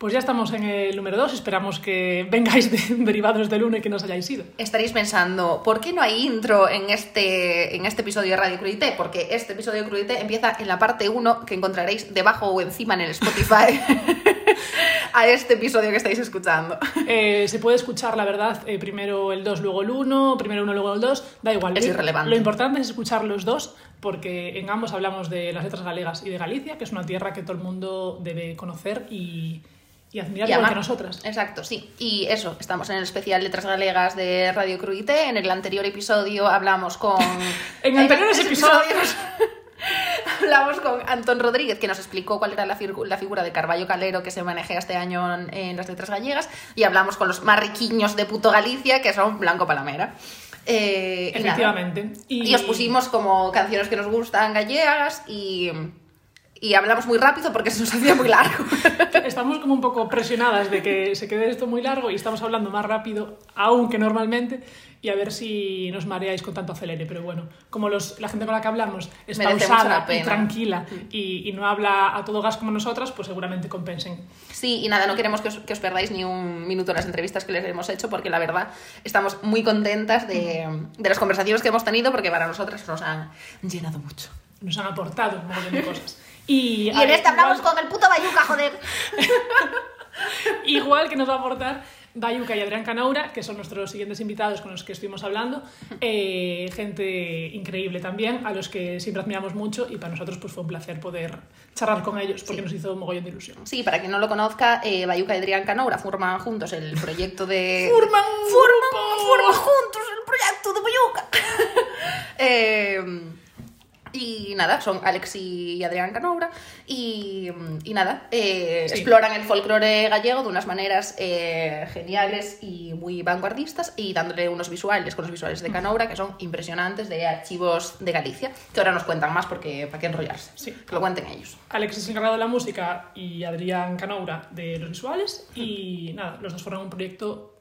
Pues ya estamos en el número 2, esperamos que vengáis de, derivados del 1 y que nos hayáis ido. Estaréis pensando, ¿por qué no hay intro en este, en este episodio de Radio Crudité? Porque este episodio de Crudité empieza en la parte 1 que encontraréis debajo o encima en el Spotify a este episodio que estáis escuchando. Eh, se puede escuchar, la verdad, eh, primero el 2, luego el 1, primero el 1, luego el 2, da igual. Es Lo- irrelevante. Lo importante es escuchar los dos porque en ambos hablamos de las letras galegas y de Galicia, que es una tierra que todo el mundo debe conocer y, y admirar Y igual amar. que nosotras. Exacto, sí. Y eso, estamos en el especial Letras Galegas de Radio Crudité. En el anterior episodio hablamos con... En anteriores episodios. Hablamos con Antón Rodríguez, que nos explicó cuál era la, figu- la figura de Carballo Calero que se maneja este año en, en las letras gallegas. Y hablamos con los más riquiños de puto Galicia, que son Blanco Palamera. Eh, y nada. Efectivamente. Y... os pusimos como canciones que nos gustan gallegas y, y hablamos muy rápido porque se nos hacía muy largo. Estamos como un poco presionadas de que se quede esto muy largo y estamos hablando más rápido aún que normalmente y a ver si nos mareáis con tanto acelere. Pero bueno, como los, la gente con la que hablamos es Merece pausada y tranquila y, y no habla a todo gas como nosotras, pues seguramente compensen. Sí, y nada, no queremos que os, que os perdáis ni un minuto en las entrevistas que les hemos hecho, porque la verdad estamos muy contentas de, de las conversaciones que hemos tenido, porque para nosotras nos han llenado mucho. Nos han aportado un montón de cosas. Y, Y en ver, este hablamos igual- con el puto Bayuca, joder. Igual que nos va a aportar Bayuca y Adrián Canaura, que son nuestros siguientes invitados con los que estuvimos hablando. Eh, gente increíble también, a los que siempre admiramos mucho y para nosotros pues fue un placer poder charlar con ellos porque nos hizo un mogollón de ilusión. Sí, para quien no lo conozca, eh, Bayuca y Adrián Canaura forman juntos el proyecto de... ¡Forman ¡Forman, forman juntos el proyecto de Bayuca! Eh, y nada, son Alex y Adrián Canoura y, y nada, eh, Sí. exploran el folclore gallego de unas maneras eh, geniales y muy vanguardistas y dándole unos visuales con los visuales de Canoura que son impresionantes de archivos de Galicia, que ahora nos cuentan más porque para qué enrollarse, Sí. que lo cuenten ellos. Alex es encargado de la música y Adrián Canaura de los visuales y nada, los dos forman un proyecto mm,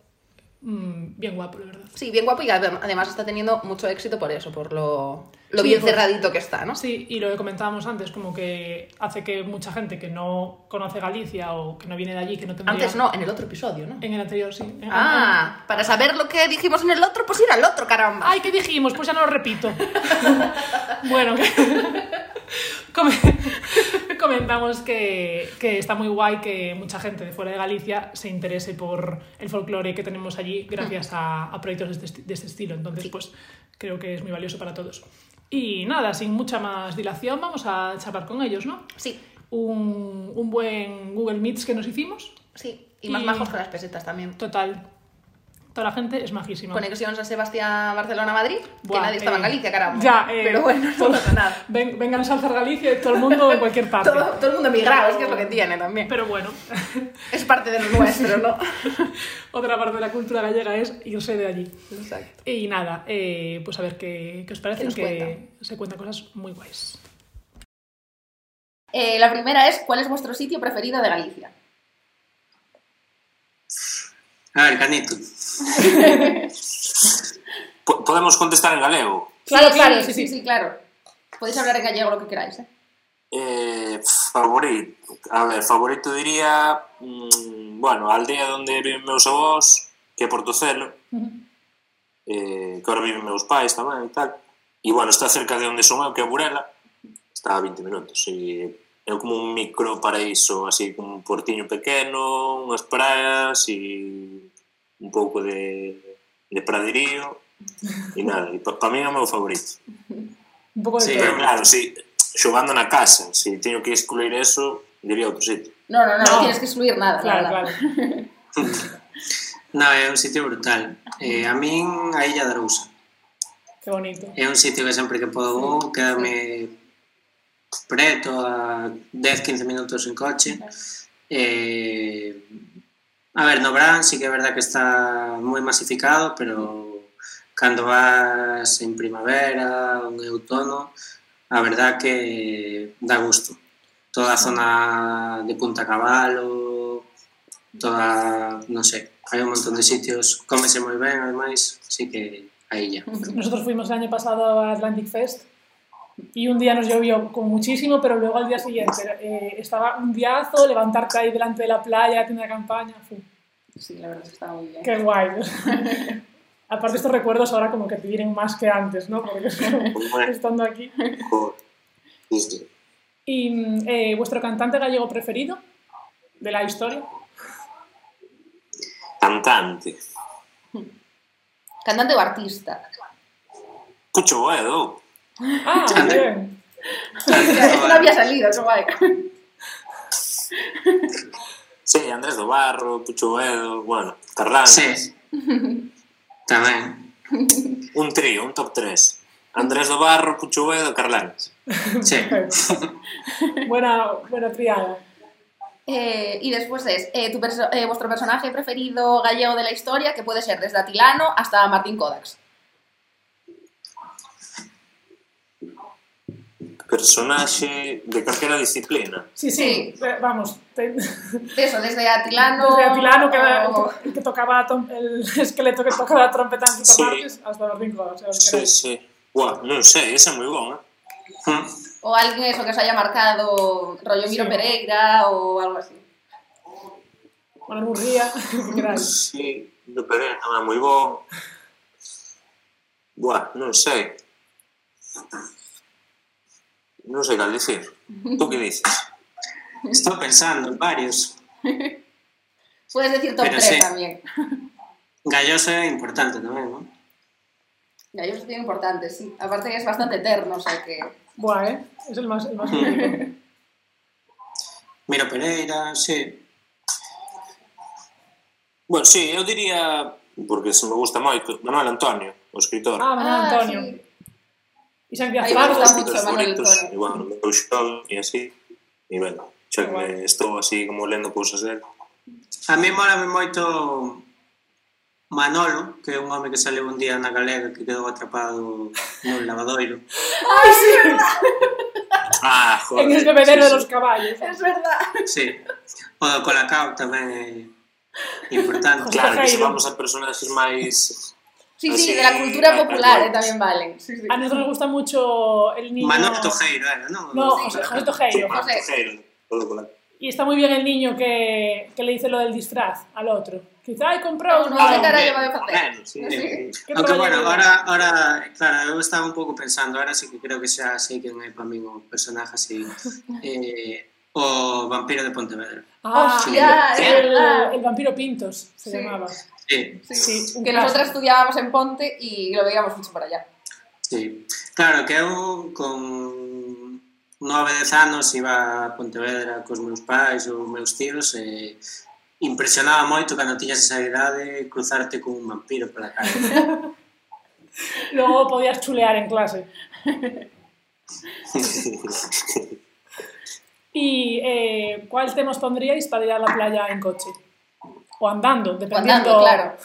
bien guapo, la verdad. Sí, bien guapo y adem- además está teniendo mucho éxito por eso, por lo, lo Sí, bien por- cerradito que está, ¿no? Sí, y lo que comentábamos antes, como que hace que mucha gente que no conoce Galicia o que no viene de allí, que no tendría... Antes no, en el otro episodio, ¿no? En el anterior, sí. En- Ah, para saber lo que dijimos en el otro, pues ir al otro, caramba. Ay, ¿qué dijimos? Pues ya no lo repito. bueno, que- Come- comentamos que, que está muy guay que mucha gente de fuera de Galicia se interese por el folclore que tenemos allí gracias a, a proyectos de este, de este estilo. Entonces, pues creo que es muy valioso para todos. Y nada, sin mucha más dilación, vamos a charlar con ellos, ¿no? Sí, Un, un buen Google Meets que nos hicimos. sí. Y más Y- majos que las pesetas también. Total. Toda la gente es majísima. Conexión San Sebastián, Barcelona, Madrid. Buah, que nadie estaba en eh, Galicia, caramba. Ya, eh, Pero bueno, no todo- pasa nada. Ven, vengan a Salzar Galicia y todo el mundo en cualquier parte. Todo, todo el mundo emigrado, es que es lo que tiene también. Pero bueno, Es parte de lo nuestro, ¿no? otra parte de la cultura gallega es irse de allí. Exacto. Y nada, eh, pues a ver qué, qué os parece, ¿Qué nos que se cuentan cosas muy guays. Eh, la primera es, ¿cuál es vuestro sitio preferido de Galicia? Ah, a ver, Canito. Podemos contestar en galego? Claro, claro, sí, sí, sí, claro. Podéis hablar en gallego lo que queráis, ¿eh? Eh, favorito, a ver, favorito diría, mmm, bueno, a aldea donde viven meus avós, que é Portocelo, uh -huh. eh, que ahora viven meus pais tamén e tal, e bueno, está cerca de onde son eu, que é Burela, está a 20 minutos, e é como un micro paraíso, así como un portiño pequeno, unhas praias e un pouco de, de praderío e nada, e para pa mí é o meu favorito. Un pouco de sí, pero claro, si xogando na casa, se si teño que excluir eso, diría outro sitio. No, no, no, no, no tienes que excluir nada, claro, claro. claro. no, é un sitio brutal. Eh, a min a Illa de Arousa. Que bonito. É un sitio que sempre que podo vou, quedame preto a 10-15 minutos en coche. Eh, A ver, no Brand sí que é verdad que está moi masificado, pero cando vas en primavera ou en outono, a verdad que dá gusto. Toda a zona de Punta Cabalo, toda, non sei, hai un montón de sitios, cómese moi ben, ademais, así que aí ya. Nosotros fuimos el año pasado a Atlantic Fest Y un día nos llovió como muchísimo, pero luego al día siguiente eh, estaba un diazo, levantarte ahí delante de la playa, tienda de campaña. fu, Sí, la verdad es que estaba muy bien. qué guay. Aparte estos recuerdos ahora como que te vienen más que antes, ¿no? Porque es como Bueno. estando aquí. ¿Y mm, eh, vuestro cantante gallego preferido de la historia? Cantante. Cantante o artista. Cucho Boedo. Ah, bien. Esto no había salido, qué guay. Sí, Andrés do Barro, bueno, Carlán. Sí. Tamén. Un trío, un top 3. Andrés do Barro, Pucho Boedo, Carlán. Sí. buena, buena triada. Eh, y después es eh, tu perso- eh, vuestro personaje preferido gallego de la historia, que puede ser desde Atilano hasta Martín Kodax. Personaje de calquera disciplina. Sí, sí, vamos. Eso, desde Atilano. Desde Atilano, que, era o- el que tocaba tom- el esqueleto que tocaba la trompeta en Sí. Supermarkets, hasta los cinco. O sea, Sí, queréis. sí. Buah, non sei, ese é moi bon, eh? O alguien eso que os haya marcado, rollo Miro Sí. Pereira o algo así. Bueno, Murría, que queráis. Sí, do Pereira tamén moi bon. Buah, non sei. non sei cal dicir. Tú que dices? Estou pensando en varios. Puedes decir top Pero 3 sí. tamén. Galloso é importante tamén, non? Galloso é importante, sí. Aparte que é bastante eterno, o sea que... Buah, eh? Es el más... El más Mira Pereira, sí. Bueno, sí, eu diría, porque se me gusta moito, Manuel Antonio, o escritor. Ah, Manuel ah, Antonio. Sí. Izan que a Fran está mucho más lectores. Y bueno, eu xón e así, e bueno, xa que bueno. estou así como lendo cousas dele. A mí mola moito Manolo, que é un home que saleu un día na galega que quedou atrapado nun lavadoiro. Ai, sí, é verdad. Ah, joder. En el bebedero sí, sí. de los caballos. É verdad. Sí. O do Colacao tamén é importante. Claro, que se vamos a personaxes máis Sí, Así, sí, de la cultura popular eh, también valen. Sí, sí. A nosotros nos gusta mucho el niño... Manolo Tojeiro era, non? No, Do José. José Tojeiro. Sí, José. Tojeiro, Y está muy bien el niño que, que le dice lo del disfraz al otro. Quizá hay comprado No, uno. no Ah, sí. Sí. ¿Qué Aunque bueno, ahora, ahora, claro, eu estaba un pouco pensando, ahora sí que creo que xa sei quen é para min o personaje así, eh, o vampiro de Pontevedra. Ah, Hostia, es el, vampiro Pintos se Sí. llamaba. Sí. sí, sí. Que nosotros estudiábamos en Ponte y lo veíamos mucho por allá. Sí, claro, que eu con nove, dez anos iba a Pontevedra cos meus pais ou meus tíos e impresionaba moito cando tiñas esa idade cruzarte con un vampiro pola calle. Logo podías chulear en clase. e eh, cuál temos pondríais para ir a la playa en coche? O andando, O dependiendo, andando, claro.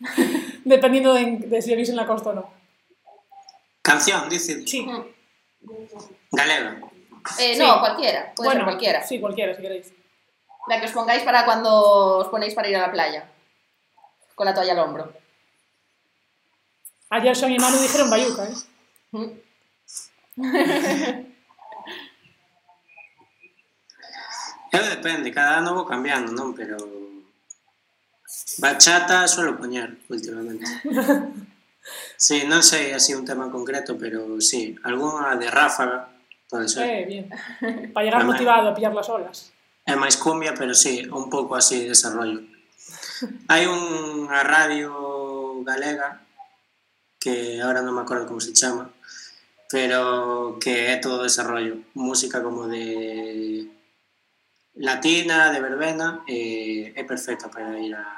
dependiendo de, de si vivís en la costa o no. Canción, dice, Sí, galega. Eh, Sí. No, cualquiera. Puede bueno, ser cualquiera. Sí, cualquiera, si queréis. La que os pongáis para cuando os ponéis para ir a la playa. Con la toalla al hombro. Ayer Sean y Manu dijeron Bayuca, ¿eh? Eu depende, cada ano vou cambiando, non? Pero Bachata suelo poñer últimamente. Sí, non sei así un tema concreto, pero sí, algunha de ráfaga, pode ser. Eh, bien. Para llegar Además, motivado a pillar las olas. É máis cumbia, pero sí, un pouco así de desarrollo. Hai unha radio galega que ahora non me acordo como se chama, pero que é todo desarrollo, música como de latina, de verbena, e é perfecta para ir a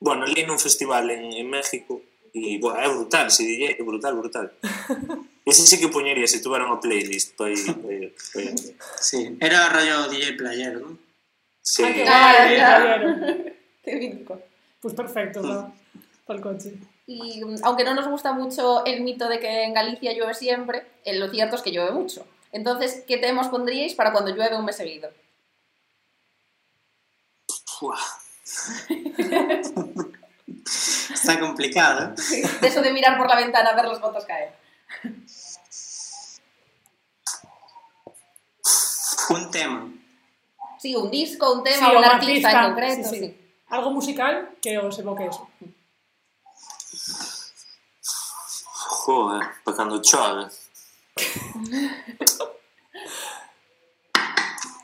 Bueno, ali nun festival en, en México e, buah, é brutal ese DJ, é brutal, brutal. Ese sí que poñería se tuvera unha playlist pa ir, pa ir, pa ir. Sí, era rollo DJ playero, ¿no? Sí. Ah, Ah, ya. caballero. Qué mítico. Pues perfecto, ¿no? Para el coche. Y mm, aunque no nos gusta mucho el mito de que en Galicia llueve siempre, eh, lo cierto es que llueve mucho. Entonces, ¿qué temas pondríais para cuando llueve un mes seguido? Buah. Está complicado. ¿eh? De eso de mirar por la ventana a ver las gotas caer. Un tema. Sí, un disco, un Sí, tema, o un artista, en concreto. sí, sí. sí. Algo musical que os evoque eso. Joder, para cando chove.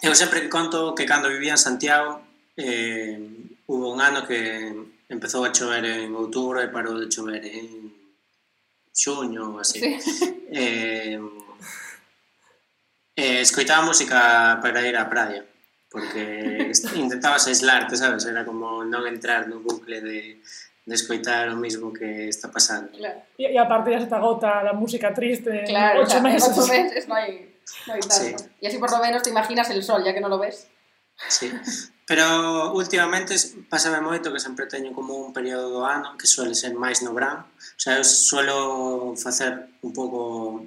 Eu sempre que conto que cando vivía en Santiago eh, hubo un ano que empezou a chover en outubro e parou de chover en xuño, así. Sí. Eh, eh, escoitaba música para ir á praia, porque intentabas aislarte, sabes? Era como non entrar no bucle de, de escoitar o mismo que está pasando. Claro. E, e aparte ya se te agota la música triste claro, ocho claro, meses. Ocho meses no hai, no hai tanto. Sí. Y así por lo menos te imaginas el sol, ya que no lo ves. Sí. Pero últimamente pasame moito que sempre teño como un período do ano que suele ser máis no verán. O sea, eu suelo facer un pouco...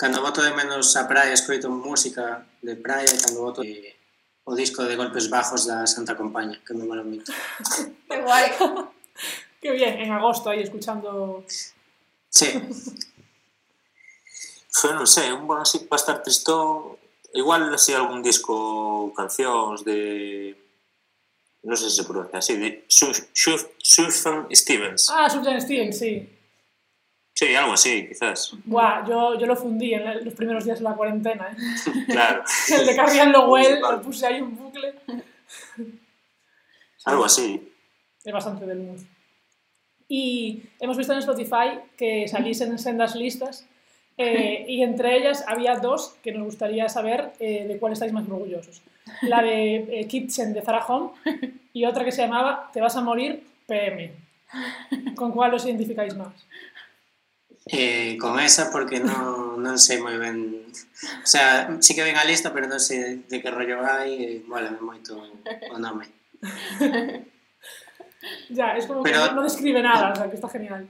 Cando voto de menos a praia, escoito música de praia, cando voto de... o disco de Golpes Bajos da Santa Compaña, que me mola moito. que guai! que bien, en agosto aí escuchando... Sí. Yo non sei, un bon así para estar tristón, igual así algún disco, cancións de non sei se se pronuncia así, de Su- Su- Sufjan Stevens. Ah, Sufjan Stevens, sí. Sí, algo así, quizás. Buah, yo, yo lo fundí en la- los primeros días de la cuarentena. ¿eh? Claro, El de Carrián Lowell, lo puse ahí un bucle. algo así. Es bastante del mood. Y hemos visto en Spotify que salís en sendas listas eh, y entre ellas había dos que nos gustaría saber eh, de cuál estáis más orgullosos. la de eh, Kitchen de Zara Home y otra que se llamaba Te vas a morir PM. ¿Con cuál os identificáis más? Eh, con esa porque no, non sei moi ben o sea, sí que ven a lista pero non sei de que rollo vai e eh, mola moito o nome ya, es como pero, que no, no describe nada o sea, que está genial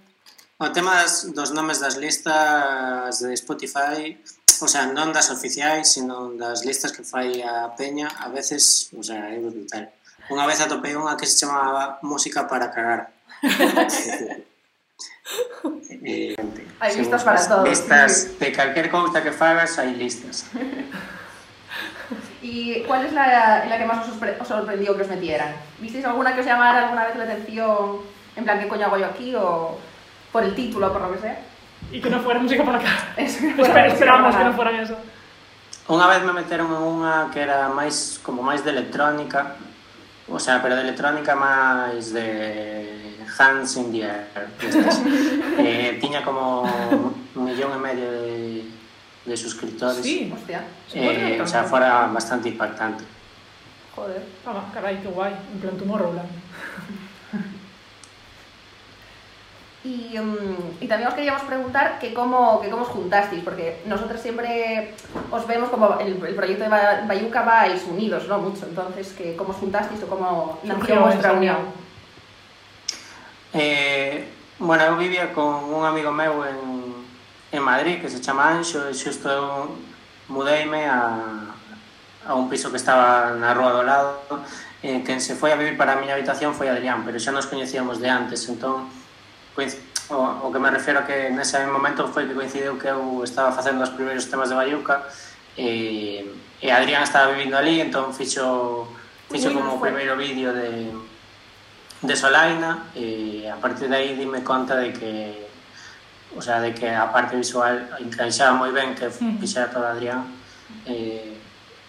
o tema das, dos nomes das listas de Spotify o sea, non das oficiais, sino das listas que fai a Peña, a veces, o sea, é brutal. Unha vez atopei unha que se chamaba Música para cagar. eh, hai listas para todo. Listas, de calquer cousa que fagas, hai listas. ¿Y cuál es la, la que más os, os, sorprendió que os metieran? ¿Visteis alguna que os llamara alguna vez la atención? En plan, ¿qué coño hago yo aquí? O por el título, por lo que sea y que non fuera música para acá. Eso, Espera, esperamos que non fuera eso. Unha vez me meteron en unha que era máis como máis de electrónica, o sea, pero de electrónica máis de hands in the air. eh, tiña como un millón e medio de, de suscriptores. Sí, hostia. Eh, o sea, fora bastante impactante. Joder, ah, carai, que guai, en plan Tomorrowland. Y, mm, y, también os queríamos preguntar que cómo, que cómo os juntasteis, porque nosotros siempre os vemos como el, el proyecto de Bayuca vais unidos, ¿no? Mucho. Entonces, que cómo os juntasteis o cómo nació vuestra unión. Eh, bueno, eu vivía con un amigo meu en, en Madrid que se chama Anxo e xusto eu mudeime a, a un piso que estaba na rúa do lado e eh, quen se foi a vivir para a miña habitación foi Adrián, pero xa nos coñecíamos de antes, entón o, o que me refiero que nese mesmo momento foi que coincidiu que eu estaba facendo os primeiros temas de Bayuca e, e Adrián estaba vivindo ali, entón fixo, fixo como o primeiro vídeo de, de Solaina e a partir de aí dime conta de que o sea, de que a parte visual encaixaba moi ben que fixera todo Adrián. E,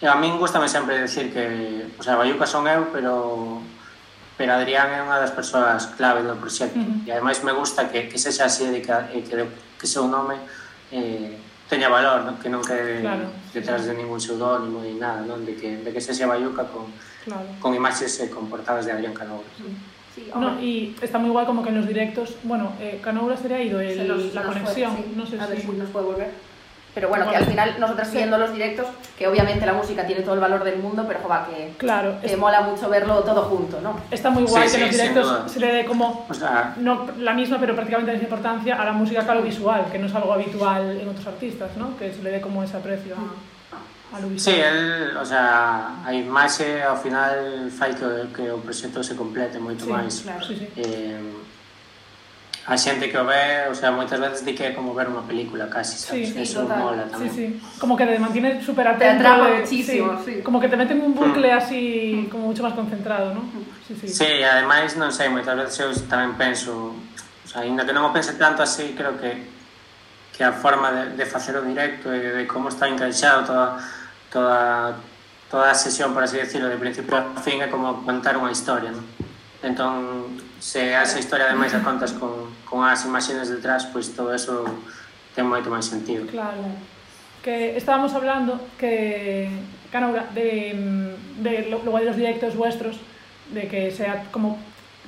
e a min gustame sempre decir que o sea, Bayuca son eu, pero pero Adrián é unha das persoas clave do proxecto Ujú. e ademais me gusta que, que sexa así e que, e que, que seu nome eh, teña valor, non? que non quede Claro. detrás de ningún pseudónimo ni nada, non? De, que, de que sexa Bayuca con, Claro. con imaxes e con portadas de Adrián Canobres. Sí, No, y está muy guay como que en los directos, bueno, eh, Canoura sería ido el- Se nos- la nos conexión, fue, sí. no sé a ver si... si nos puede volver. Pero bueno, que Bueno. al final nosotras Sí. viendo los directos, que obviamente la música tiene todo el valor del mundo, pero joder, que, Claro, que es- mola mucho verlo todo junto, ¿no? está muy guay Sí, que en sí, los directos se le dé como, O sea, no la misma, pero prácticamente la misma importancia a la música que a lo visual, que no es algo habitual en otros artistas, ¿no? Que se le dé como ese aprecio a, a lo visual. Sí, el, o sea, a imaxe ao final fai que, que o proxecto se complete moito Sí, máis. claro, sí, sí. Eh, a xente que o ve, o sea, moitas veces di que é como ver unha película casi, sabes? Sí, Eso total. mola tamén. Sí, sí. Como que te mantiene super atento. Te atrapa de, muchísimo, sí. sí. Como que te mete en un bucle mm. así, como mucho máis concentrado, ¿no? Sí, sí. sí ademais, non sei, moitas veces eu tamén penso, o sea, ainda que non o pense tanto así, creo que que a forma de, de facer o directo e de como está encaixado toda, toda, toda a sesión, por así decirlo, de principio a fin é como contar unha historia, non? Entón, se esa historia ademais a contas con, con as imaxes detrás, pois todo eso ten moito máis sentido. Claro. Que estábamos hablando que, Canaura, de, de lo, luego de los directos vuestros, de que sea como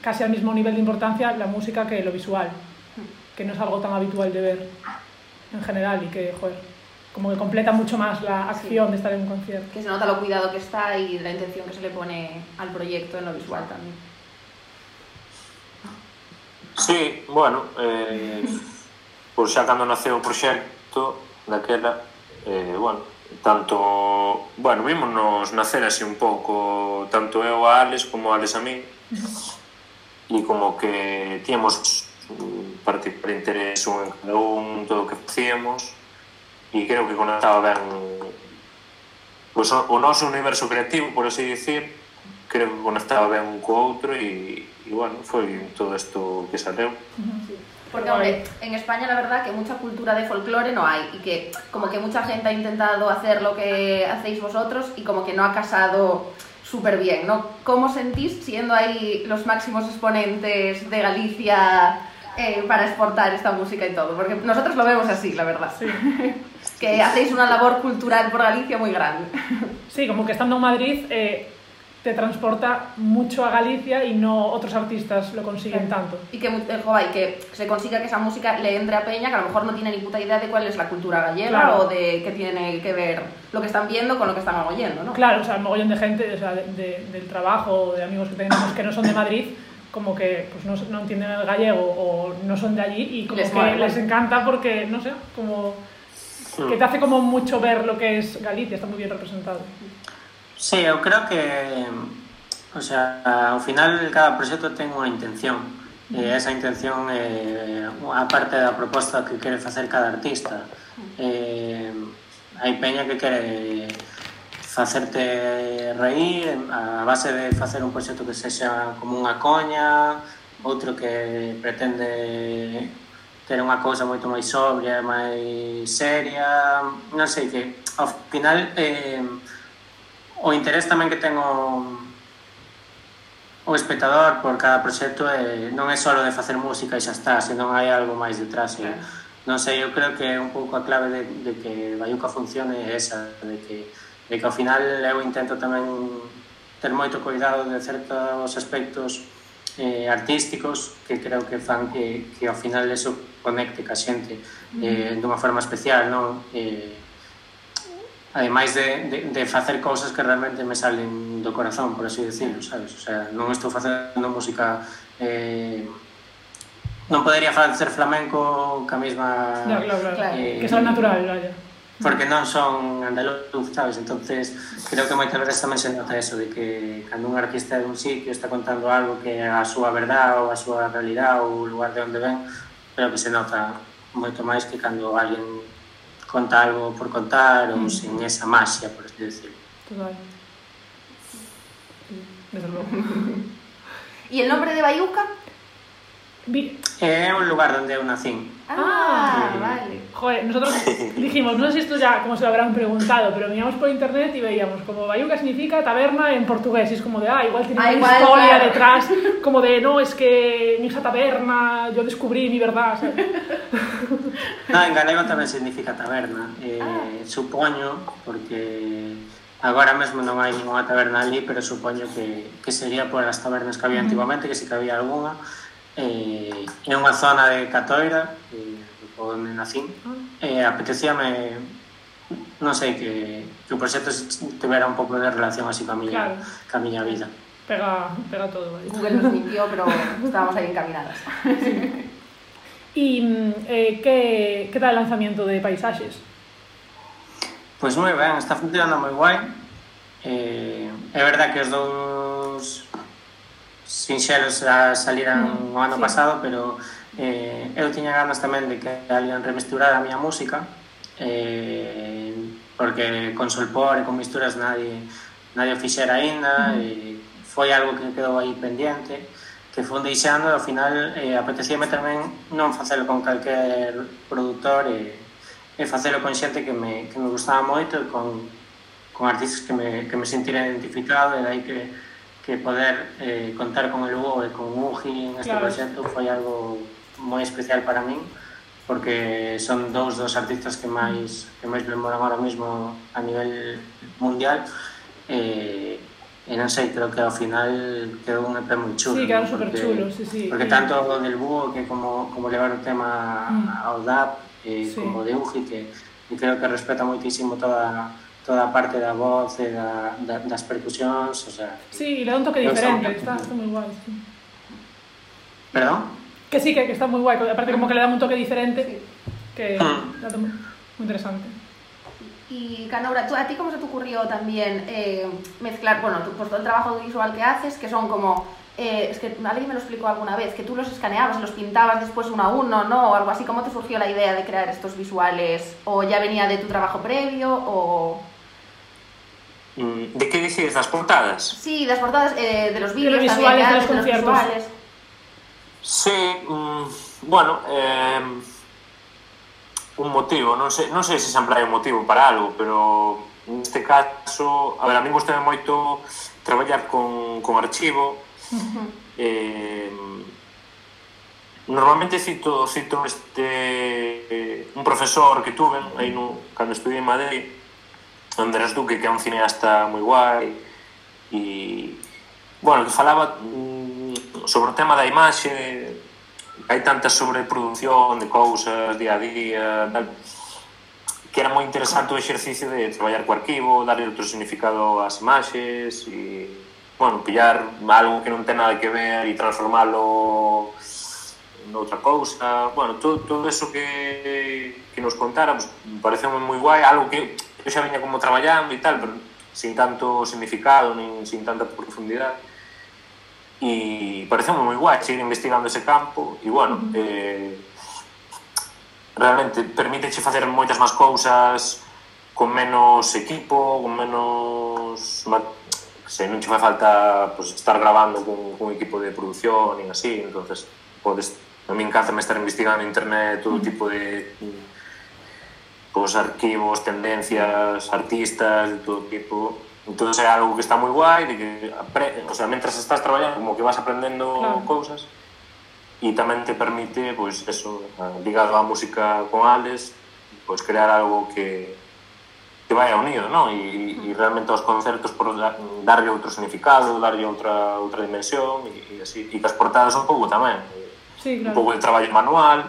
casi al mismo nivel de importancia la música que lo visual, que no es algo tan habitual de ver en general y que, joder, como que completa mucho más la acción de estar en un concierto. Que se nota lo cuidado que está y la intención que se le pone al proyecto en lo visual también. Sí, bueno, eh, pois xa cando naceu o proxecto daquela, eh, bueno, tanto, bueno, vimos nos nacer así un pouco, tanto eu a Alex como a Alex a mí, e como que tíamos mm, particular interés un en cada un, todo o que facíamos, e creo que conectaba ben pues, o noso universo creativo, por así dicir, creo que conectaba ben un co outro e e bueno, foi todo isto que saleu. Porque, hombre, en España la verdad que mucha cultura de folclore no hay y que como que mucha gente ha intentado hacer lo que hacéis vosotros y como que no ha casado súper bien, ¿no? ¿Cómo sentís siendo ahí los máximos exponentes de Galicia eh, para exportar esta música y todo? Porque nosotros lo vemos así, la verdad. Sí. que hacéis una labor cultural por Galicia muy grande. Sí, como que estando en Madrid eh, te transporta mucho a Galicia y no otros artistas lo consiguen tanto. Y que, eh, joder, y que se consiga que esa música le entre a Peña, que a lo mejor no tiene ni puta idea de cuál es la cultura gallega Claro. o de qué tiene que ver lo que están viendo con lo que están oyendo, ¿no? Claro, o sea, un mogollón de gente, o sea, de- de- del trabajo, de amigos que tenemos que no son de Madrid, como que pues, no, no entienden el gallego o no son de allí y como Les que les encanta porque, no sé, como Hmm. que te hace como mucho ver lo que es Galicia, está muy bien representado. Sí, eu creo que o sea, ao final cada proxecto ten unha intención e esa intención é unha parte da proposta que quere facer cada artista. E, eh, hai peña que quere facerte reír a base de facer un proxecto que sexa como unha coña outro que pretende ter unha cousa moito máis sobria máis seria non sei, que ao final eh, o interés tamén que ten o, o espectador por cada proxecto eh, non é só de facer música e xa está, senón hai algo máis detrás. Eh. Non sei, eu creo que é un pouco a clave de, de que Bayuca funcione é esa, de que, de que ao final eu intento tamén ter moito cuidado de certos aspectos eh, artísticos que creo que fan que, que ao final eso conecte ca xente eh, dunha forma especial, non? Eh, ademais de, de, de facer cousas que realmente me salen do corazón, por así decirlo, sabes? O sea, non estou facendo música eh, non podería facer flamenco ca mesma... Claro, claro, claro. Eh, que son natural, vaya. Porque non son andaluz, sabes? Entonces, creo que moitas veces tamén se nota eso, de que cando un artista de un sitio está contando algo que a súa verdade ou a súa realidade ou o lugar de onde ven, creo que se nota moito máis que cando alguén conta algo por contar ou sin esa maxia, por así decirlo. Total. Desde luego. ¿Y el nombre de Bayuca? Vi- É un lugar onde eu nacín. Ah, Ah. vale. Joder, nosotros dijimos, no sé si esto ya como se lo habrán preguntado, pero veníamos por internet y veíamos como Bayuca significa taberna en portugués. Y es como de, ah, igual tiene Ah, una igual, historia claro. detrás, como de, no, es que en esa taberna yo descubrí mi verdad. ¿sabes? No, en galego tamén significa taberna. Eh, Supoño, porque Agora mesmo non hai ninguna taberna ali, pero supoño que, que sería por as tabernas que había antigamente, que si que había alguna. eh, é unha zona de Catoira, eh, onde nacín, ah. eh, apetecíame, non sei, que, que o proxecto tivera un pouco de relación así coa miña, claro. ca miña vida. Pega, pega todo. Google nos mintió, pero estábamos aí encaminadas. Sí. E eh, que, que tal o lanzamento de paisaxes? Pois moi ben, está funcionando moi guai. Eh, é verdad que os dous sinxelos a, saliran o mm, ano sí. pasado, pero eh, eu tiña ganas tamén de que alguén remesturara a miña música, eh, porque con solpor e con misturas nadie, nadie o fixera aínda, mm. e foi algo que quedou aí pendiente, que foi deixando e ao final eh, apetecíame tamén non facelo con calquer produtor e, e facelo con xente que me, que me gustaba moito e con, con artistas que me, que me sentira identificado e dai que que poder eh, contar con el Hugo e con Uji en este claro. proxecto foi algo moi especial para min porque son dous dos artistas que máis que máis memoran ahora mesmo a nivel mundial eh, e non sei, creo que ao final quedou un EP moi chulo sí, claro, porque, chulo, sí, sí, porque sí. tanto del Búho que como, como levar o tema mm. ao DAP eh, sí. como de Uji que, que creo que respeta moitísimo toda toda a parte da voz e da, da, das percusións, o sea... Sí, le dá un toque diferente, está, está moi guai, sí. Perdón? Que sí, que, que está moi guai, aparte como que le dá un toque diferente, que mm. está moi interesante. Y Canora, ¿tú, ¿a ti cómo se te ocurrió también eh, mezclar, bueno, tu, pues todo el trabajo visual que haces, que son como, eh, es que alguien me lo explicó alguna vez, que tú los escaneabas, los pintabas después uno a uno, ¿no? O algo así, ¿cómo te surgió la idea de crear estos visuales? ¿O ya venía de tu trabajo previo? ¿O...? Mm, de que dices? Das portadas? Sí, das portadas eh, de los vídeos, de los visuales, también, de los de. Los visuales. Sí, mm, bueno, eh, un motivo, non sei, non sei se sempre hai un motivo para algo, pero neste caso, a ver, a mí gusta moito traballar con, con archivo, uh -huh. eh, normalmente cito, cito este, eh, un profesor que tuve aí no, cando estudié en Madrid, Andrés Duque, que é un cineasta moi guai, e, bueno, que falaba mm, sobre o tema da imaxe, hai tanta sobreproducción de cousas día a día, tal, que era moi interesante o exercicio de traballar co arquivo, darle outro significado ás imaxes e, bueno, pillar algo que non ten nada que ver e transformalo noutra cousa. Bueno, todo, todo eso que, que nos contara, pues, parece moi guai, algo que eu xa viña como traballando e tal, pero sin tanto significado, nin sin tanta profundidade. E parece moi guachi investigando ese campo e, bueno, uh -huh. eh, realmente permíteche facer moitas máis cousas con menos equipo, con menos se non che fai falta pues, estar grabando con, con equipo de produción e así, entonces podes a mí encanta me estar investigando en internet todo tipo de pues, arquivos, tendencias, artistas de todo tipo. Entón é algo que está moi guai, de que apre... o sea, mentras estás traballando como que vas aprendendo claro. cousas e tamén te permite, pois, eso, eh, ligado á música con Ales, pois crear algo que que vai unido, non? E, e realmente aos concertos por darlle outro significado, darlle outra outra dimensión e, e así, e das portadas un pouco tamén. E, Sí, claro. Un pouco de traballo manual,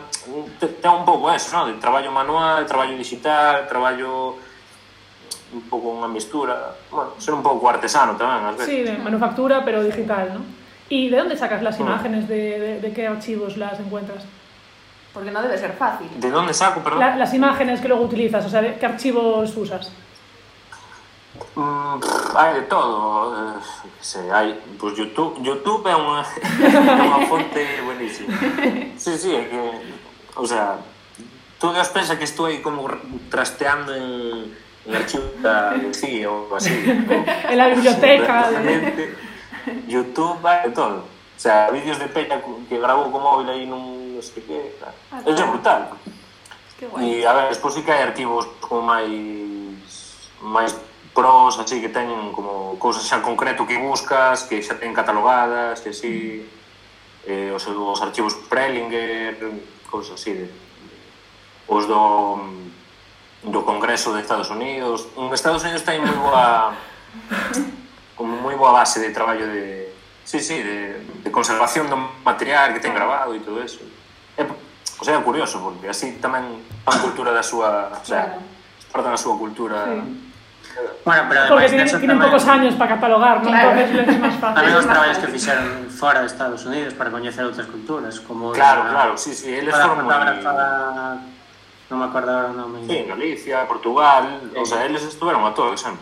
ten un pouco eso, non? De traballo manual, traballo digital, traballo un pouco unha mistura, bueno, ser un pouco artesano tamén, ás veces. Sí, de manufactura, pero digital, ¿no? ¿Y de dónde sacas las imágenes? ¿De, de, de qué archivos las encuentras? Porque no debe ser fácil. ¿De dónde saco, perdón? La, las imágenes que luego utilizas, o sea, ¿qué archivos usas? Mm, hai de todo, sei, hai, pues YouTube, YouTube é unha, é unha fonte buenísima. Sí, sí, é que, o sea, tú Dios pensa que estou aí como trasteando en, un archivo da Lucía ou así. en la biblioteca. De... YouTube, vai de todo. O sea, vídeos de peña que grabou con móvil aí nun non sei que. Ah, é brutal. E a ver, despois sí que hai arquivos como máis máis pros así que teñen como cousas xa concreto que buscas, que xa ten catalogadas, que así eh, os, os archivos Prelinger, cousas así de, os do do Congreso de Estados Unidos. En Estados Unidos ten moi boa como moi boa base de traballo de sí, sí, de, de conservación do material que ten grabado e todo eso. É, o sea, é curioso, porque así tamén a cultura da súa... O sea, claro. exportan a súa cultura... Sí Bueno, pero Porque tienen, tienen tamén, pocos años para catalogar, non? Claro. Entonces, é máis fácil. Tamén os traballos que fixeron fora de Estados Unidos para coñecer outras culturas, como... Claro, era, claro, sí, sí, eles foron moi... Para... Non me acordo agora o nome. Sí, Galicia, Portugal, sí. o sea, eles estuveron a todo, sempre.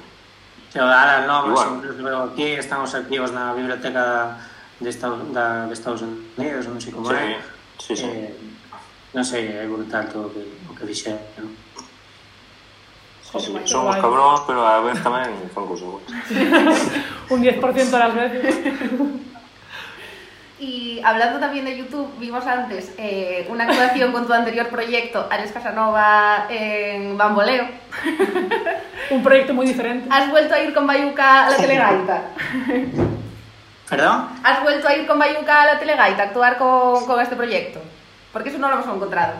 Alan Lomas, bueno. incluso aquí estamos activos na biblioteca de, Estados, da, de Estados Unidos, non sei como sí, é. Sí, sí. Eh, non sei, é brutal todo o que, o que fixeron. Sí, Son guai. cabróns, pero a vez tamén fan cousas boas. Un 10% de las veces. Y hablando también de YouTube, vimos antes eh, una actuación con tu anterior proyecto, Alex Casanova en Bamboleo. Un proyecto muy diferente. ¿Has vuelto a ir con Bayuca a la Telegaita? Perdón? ¿Has vuelto a ir con Bayuca a la Telegaita a actuar con, con este proyecto? Porque eso no lo hemos encontrado.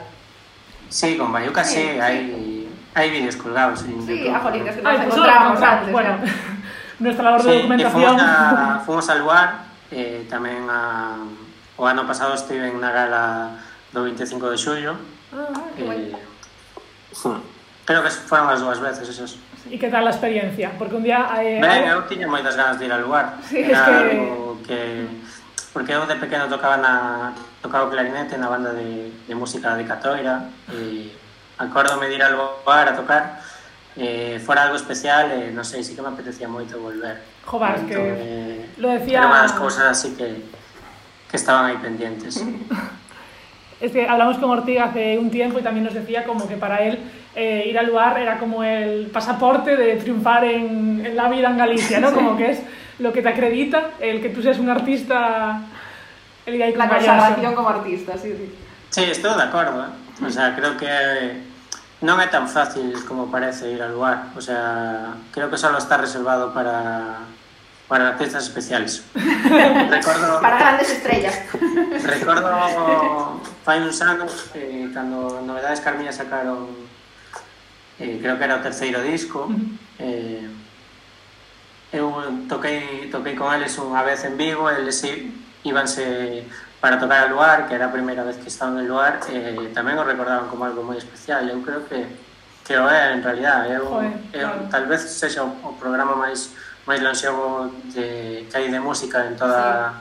Sí, con Bayuca sí, Sí, sí. hay, Hai vídeos colgados en sí, YouTube. Ah, sí, a jolines, que nos Ay, encontramos antes. Bueno, ya. nuestra labor sí, de documentación. E fomos, a, fomos al lugar, eh, tamén a, o ano pasado estive na gala do 25 de xullo. Ah, ah que eh, bueno. Hmm, creo que foron as dúas veces esas. E que tal a experiencia? Porque un día... Eh, ben, eu tiña moitas ganas de ir al lugar. Sí, Era es que... que... Porque eu de pequeno tocaba na... tocaba o clarinete na banda de, de música de Catoira e acórdome de ir al lugar a tocar eh, fora algo especial e non sei, sí que me apetecía moito volver es que eh, lo decía- Era unhas cousas así que, que estaban aí pendientes. Es que hablamos con Ortiga hace un tiempo y también nos decía como que para él eh, ir al lugar era como el pasaporte de triunfar en, en la vida en Galicia, ¿no? Como que es lo que te acredita el que tú seas un artista, el ir ahí con La consagración como artista, sí, sí. Sí, estou de acordo, eh? O sea, creo que non é tan fácil como parece ir ao lugar. O sea, creo que só está reservado para para artistas especiales. recordo para grandes estrellas. recordo fai uns anos eh, cando Novedades Carmiña sacaron eh, creo que era o terceiro disco, eh, eu toquei toquei con eles unha vez en Vigo, eles íbanse para tocar al lugar, que era a primeira vez que estaban no lugar, eh, tamén o recordaban como algo moi especial. Eu creo que que o é en realidad, é, un, é un, tal vez sexa o, o programa máis máis lonxevo de, que hai de música en toda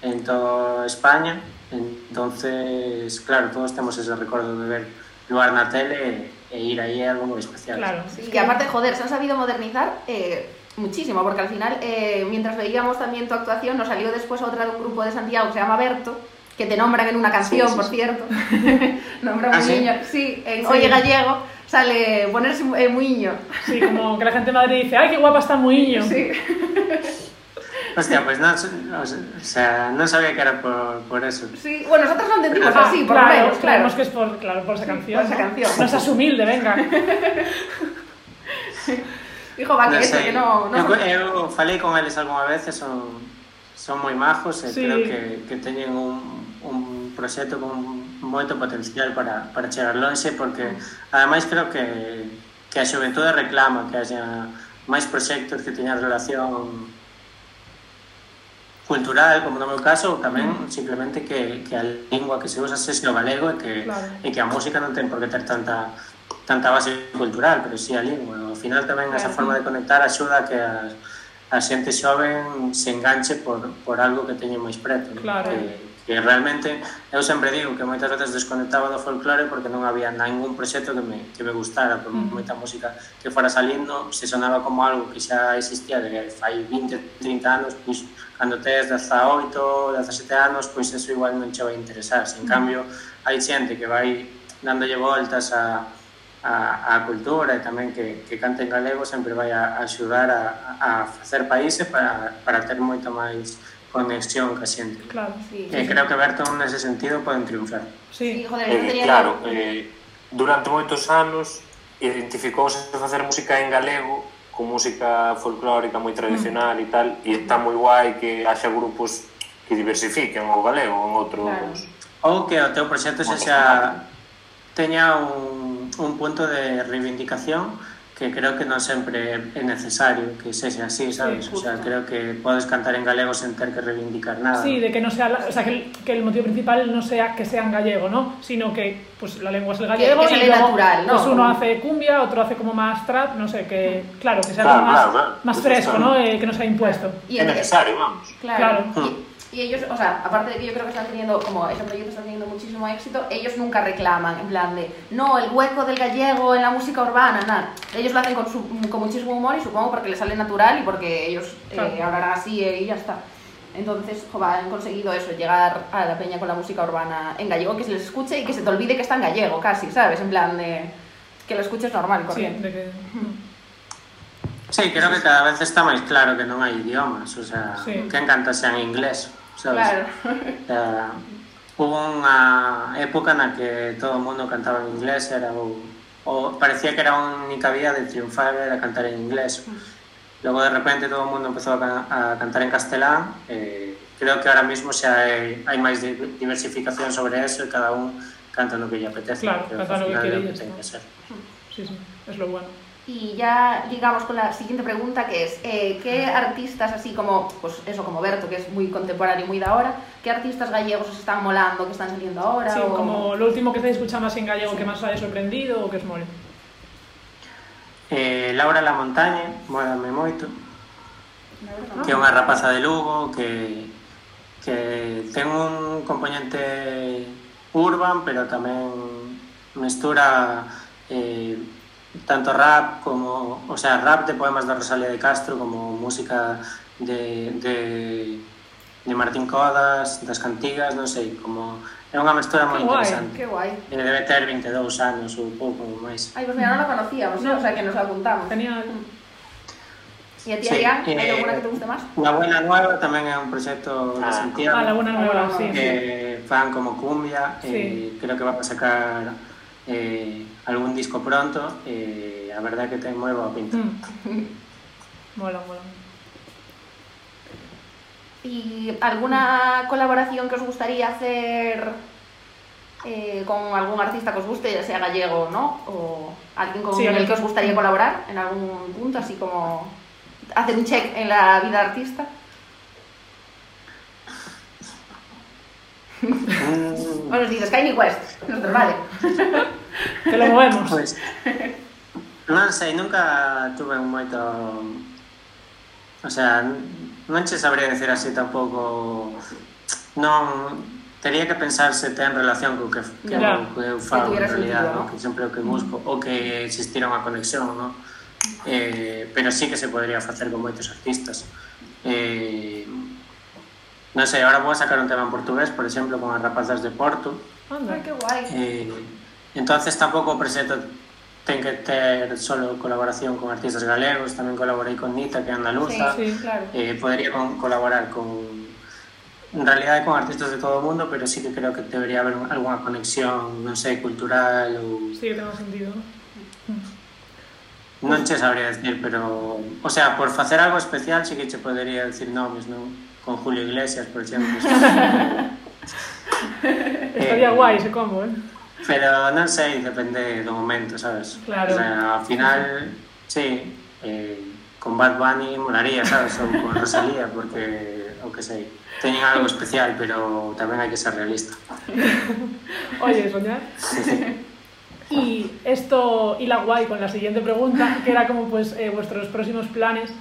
sí. en toda España. Entonces, claro, todos temos ese recordo de ver lugar na tele e, e ir aí é algo moi especial. Claro, sí. que aparte, joder, se han sabido modernizar eh, muchísimo, porque al final, eh, mientras veíamos también tu actuación, nos salió después otra de un grupo de Santiago que se llama Berto, que te nombran en una canción, Sí, sí, por sí. cierto. nombran ¿Ah, un sí? niño. Sí, en Sí. Oye Gallego sale ponerse eh, muiño. Sí, como que la gente de Madrid dice, ¡ay, qué guapa está Muiño! Sí. Hostia, pues no, o sea, no sabía que era por, por eso. sí. Bueno, nosotros lo entendimos Ah, así, por claro, lo menos, claro. creemos que es por, claro, por esa canción. Por esa ¿no? canción. No seas humilde, venga. Dijo Baque no que no... no eu, eu falei con eles algunha veces, son, son moi majos e sí. creo que, que teñen un, un proxecto con moito potencial para, para chegar lonxe, porque ademais creo que, que a xuventude reclama que haxa máis proxectos que teñan relación cultural, como no meu caso, tamén mm. simplemente que, que a lingua que se usa se o galego e que, claro. e que a música non ten por que ter tanta tanta base cultural, pero sí a lingua. Ao final tamén esa forma de conectar axuda que a, a xente xoven se enganche por, por algo que teñen máis preto. Claro. Que, que realmente eu sempre digo que moitas veces desconectaba do folclore porque non había ningún proxecto que me, que me gustara por mm. moita música que fora salindo se sonaba como algo que xa existía de fai 20, 30 anos pois, cando tes 18, 17 anos pois eso igual non che vai interesar en mm. cambio hai xente que vai dándolle voltas a, a, a cultura e tamén que, que cante en galego sempre vai a, a axudar a, a facer países para, para ter moito máis conexión ca xente. Claro, sí. E creo que Berton nese sentido poden triunfar. Sí, sí joder, eh, claro, eh, durante moitos anos identificouse facer música en galego con música folclórica moi tradicional mm. e tal, e está moi guai que haxa grupos que diversifiquen o galego en outros... Claro. Ou que o teu proxecto xa xa teña un un punto de reivindicación que creo que non sempre é necesario que sexa así, sabes? Sí, o sea, creo que podes cantar en galego sen ter que reivindicar nada. Sí, de que no sea, la- o sea, que el, que el motivo principal no sea que sea en gallego, ¿no? Sino que pues la lengua es el gallego que y sale luego natural, ¿no? pues uno hace cumbia, otro hace como más trap, no sé, que claro, que sea Claro, algo más, claro, claro. más Eso fresco, ¿no? Eh, que no sea impuesto. Y en- necesario, vamos. Claro. Claro. Y, y ellos, o sea, aparte de que yo creo que están teniendo, como ese proyecto está teniendo muchísimo éxito, ellos nunca reclaman, en plan de, no, el hueco del gallego en la música urbana, nada. Ellos lo hacen con, su- con muchísimo humor y supongo porque les sale natural y porque ellos eh, Claro. hablarán así eh, y ya está. Entonces, joder, han conseguido eso, llegar a la peña con la música urbana en gallego, que se les escuche y que se te olvide que está en gallego, casi, ¿sabes? En plan de que lo escuches normal, Sí, corriente. de que, Sí, creo que cada vez está máis claro que non hai idiomas, o sea, Sí. que encanta xa en inglés, sabes? Claro. Sea, hubo unha época na que todo o mundo cantaba en inglés, era o, o parecía que era a única vía de triunfar era cantar en inglés. Mm. Luego de repente todo o mundo empezou a, a cantar en castelán. Eh, creo que ahora mismo xa hai, eh, hai máis diversificación sobre eso e cada un canta lo que lle apetece. Claro, canta lo que querías. Que ten que ser. Mm, sí, sí, es lo bueno. Y ya ligamos con la siguiente pregunta que es, eh, ¿qué artistas así como, pues eso, como Berto, que es muy contemporáneo y muy de ahora, qué artistas gallegos os están molando, que están saliendo ahora? Sí, o- como lo último que estáis escuchando así en gallego que más os haya sorprendido o que os mole. Eh, Laura La Montaña, módame moito. Que é unha rapaza de Lugo que, que ten un componente urban pero tamén mestura eh, tanto rap como, o sea, rap de poemas de Rosalía de Castro como música de, de, de Martín Codas, das cantigas, non sei, como é unha mestura moi interesante. Que guai. E debe ter 22 anos ou pouco máis. Ai, pois pues mira, non a conocíamos, no. o sea, que nos apuntamos. Tenía E a tía sí, Lian, eh, alguna que te guste máis? La Buena Nueva tamén é un proxecto ah, de Santiago. Ah, La Buena Nueva, sí. Que sí. fan como cumbia, sí. e creo que va a sacar eh, algún disco pronto, eh, a verdad que ten moi boa pinta. Mola, mola. ¿Y alguna colaboración que os gustaría hacer eh, con algún artista que os guste, ya sea gallego o no? ¿O alguien con Sí, el que os gustaría colaborar en algún punto, así como hacer un check en la vida artista? O nos dices, Kanye West, nosotros, vale. que lo movemos. Pois, non sei, nunca tuve un moito... O sea, non che sabría decir así tampouco... Non... Tería que pensar se ten relación co que, que, claro. que eu fago en realidad, no? que sempre o que busco, mm. ou que existira unha conexión, non? Eh, pero sí que se podría facer con moitos artistas. Eh, non sei, agora vou a sacar un tema en portugués, por exemplo, con as rapazas de Porto. Ah, que guai. Eh, entonces tampouco o proxecto ten que ter solo colaboración con artistas galegos, tamén colaborei con Nita, que é andaluza, Sí, claro. eh, podría con, colaborar con en realidad con artistas de todo o mundo, pero sí que creo que debería haber un- algunha conexión, non sei, cultural ou Sí, que tenga sentido, ¿no? non che sabría decir, pero o sea, por facer algo especial sí que che podería decir nomes, non? Con Julio Iglesias, por exemplo. Estaría Eh, guai ese combo, ¿eh? Pero non sei, depende do momento, sabes? Claro. O sea, ao final, sí, eh, con Bad Bunny molaría, sabes? Ou con Rosalía, porque, o que sei, teñen algo especial, pero tamén hai que ser realista. Oye, soñar. Y esto y la guay con la siguiente pregunta, que era como pues eh, vuestros próximos planes,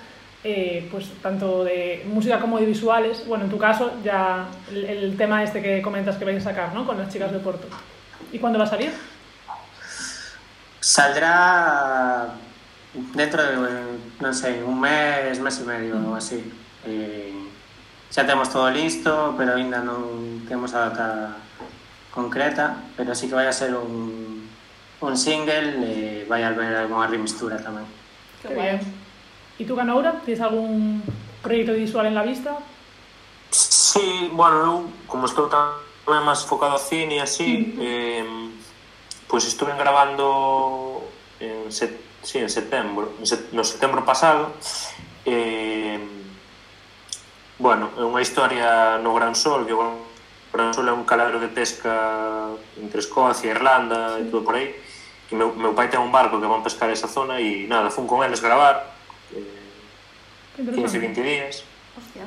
eh, pues tanto de música como de visuales. Bueno, en tu caso ya el, el tema este que comentas que vais a sacar, ¿no? Con las chicas de Porto. ¿Y cuándo va a salir? Saldrá dentro de, non sei, un mes, mes e medio ou así. Eh, xa temos todo listo, pero aínda non temos a data concreta, pero sí que vai a ser un, un single e vai a haber algunha remistura tamén. Qué guay. ¿Y tú, Canaura? ¿Tienes algún proyecto visual en la vista? Sí, bueno, eu, como estou estuve máis focado a cine e así, eh, pois pues estuve grabando en, set, sí, en setembro, en set, no setembro pasado, eh, bueno, é unha historia no Gran Sol, que bueno, o Gran Sol é un caladro de pesca entre Escocia, Irlanda sí. e todo por aí, que meu, meu pai ten un barco que van pescar esa zona e nada, fun con eles gravar, eh, 15-20 días. Hostia.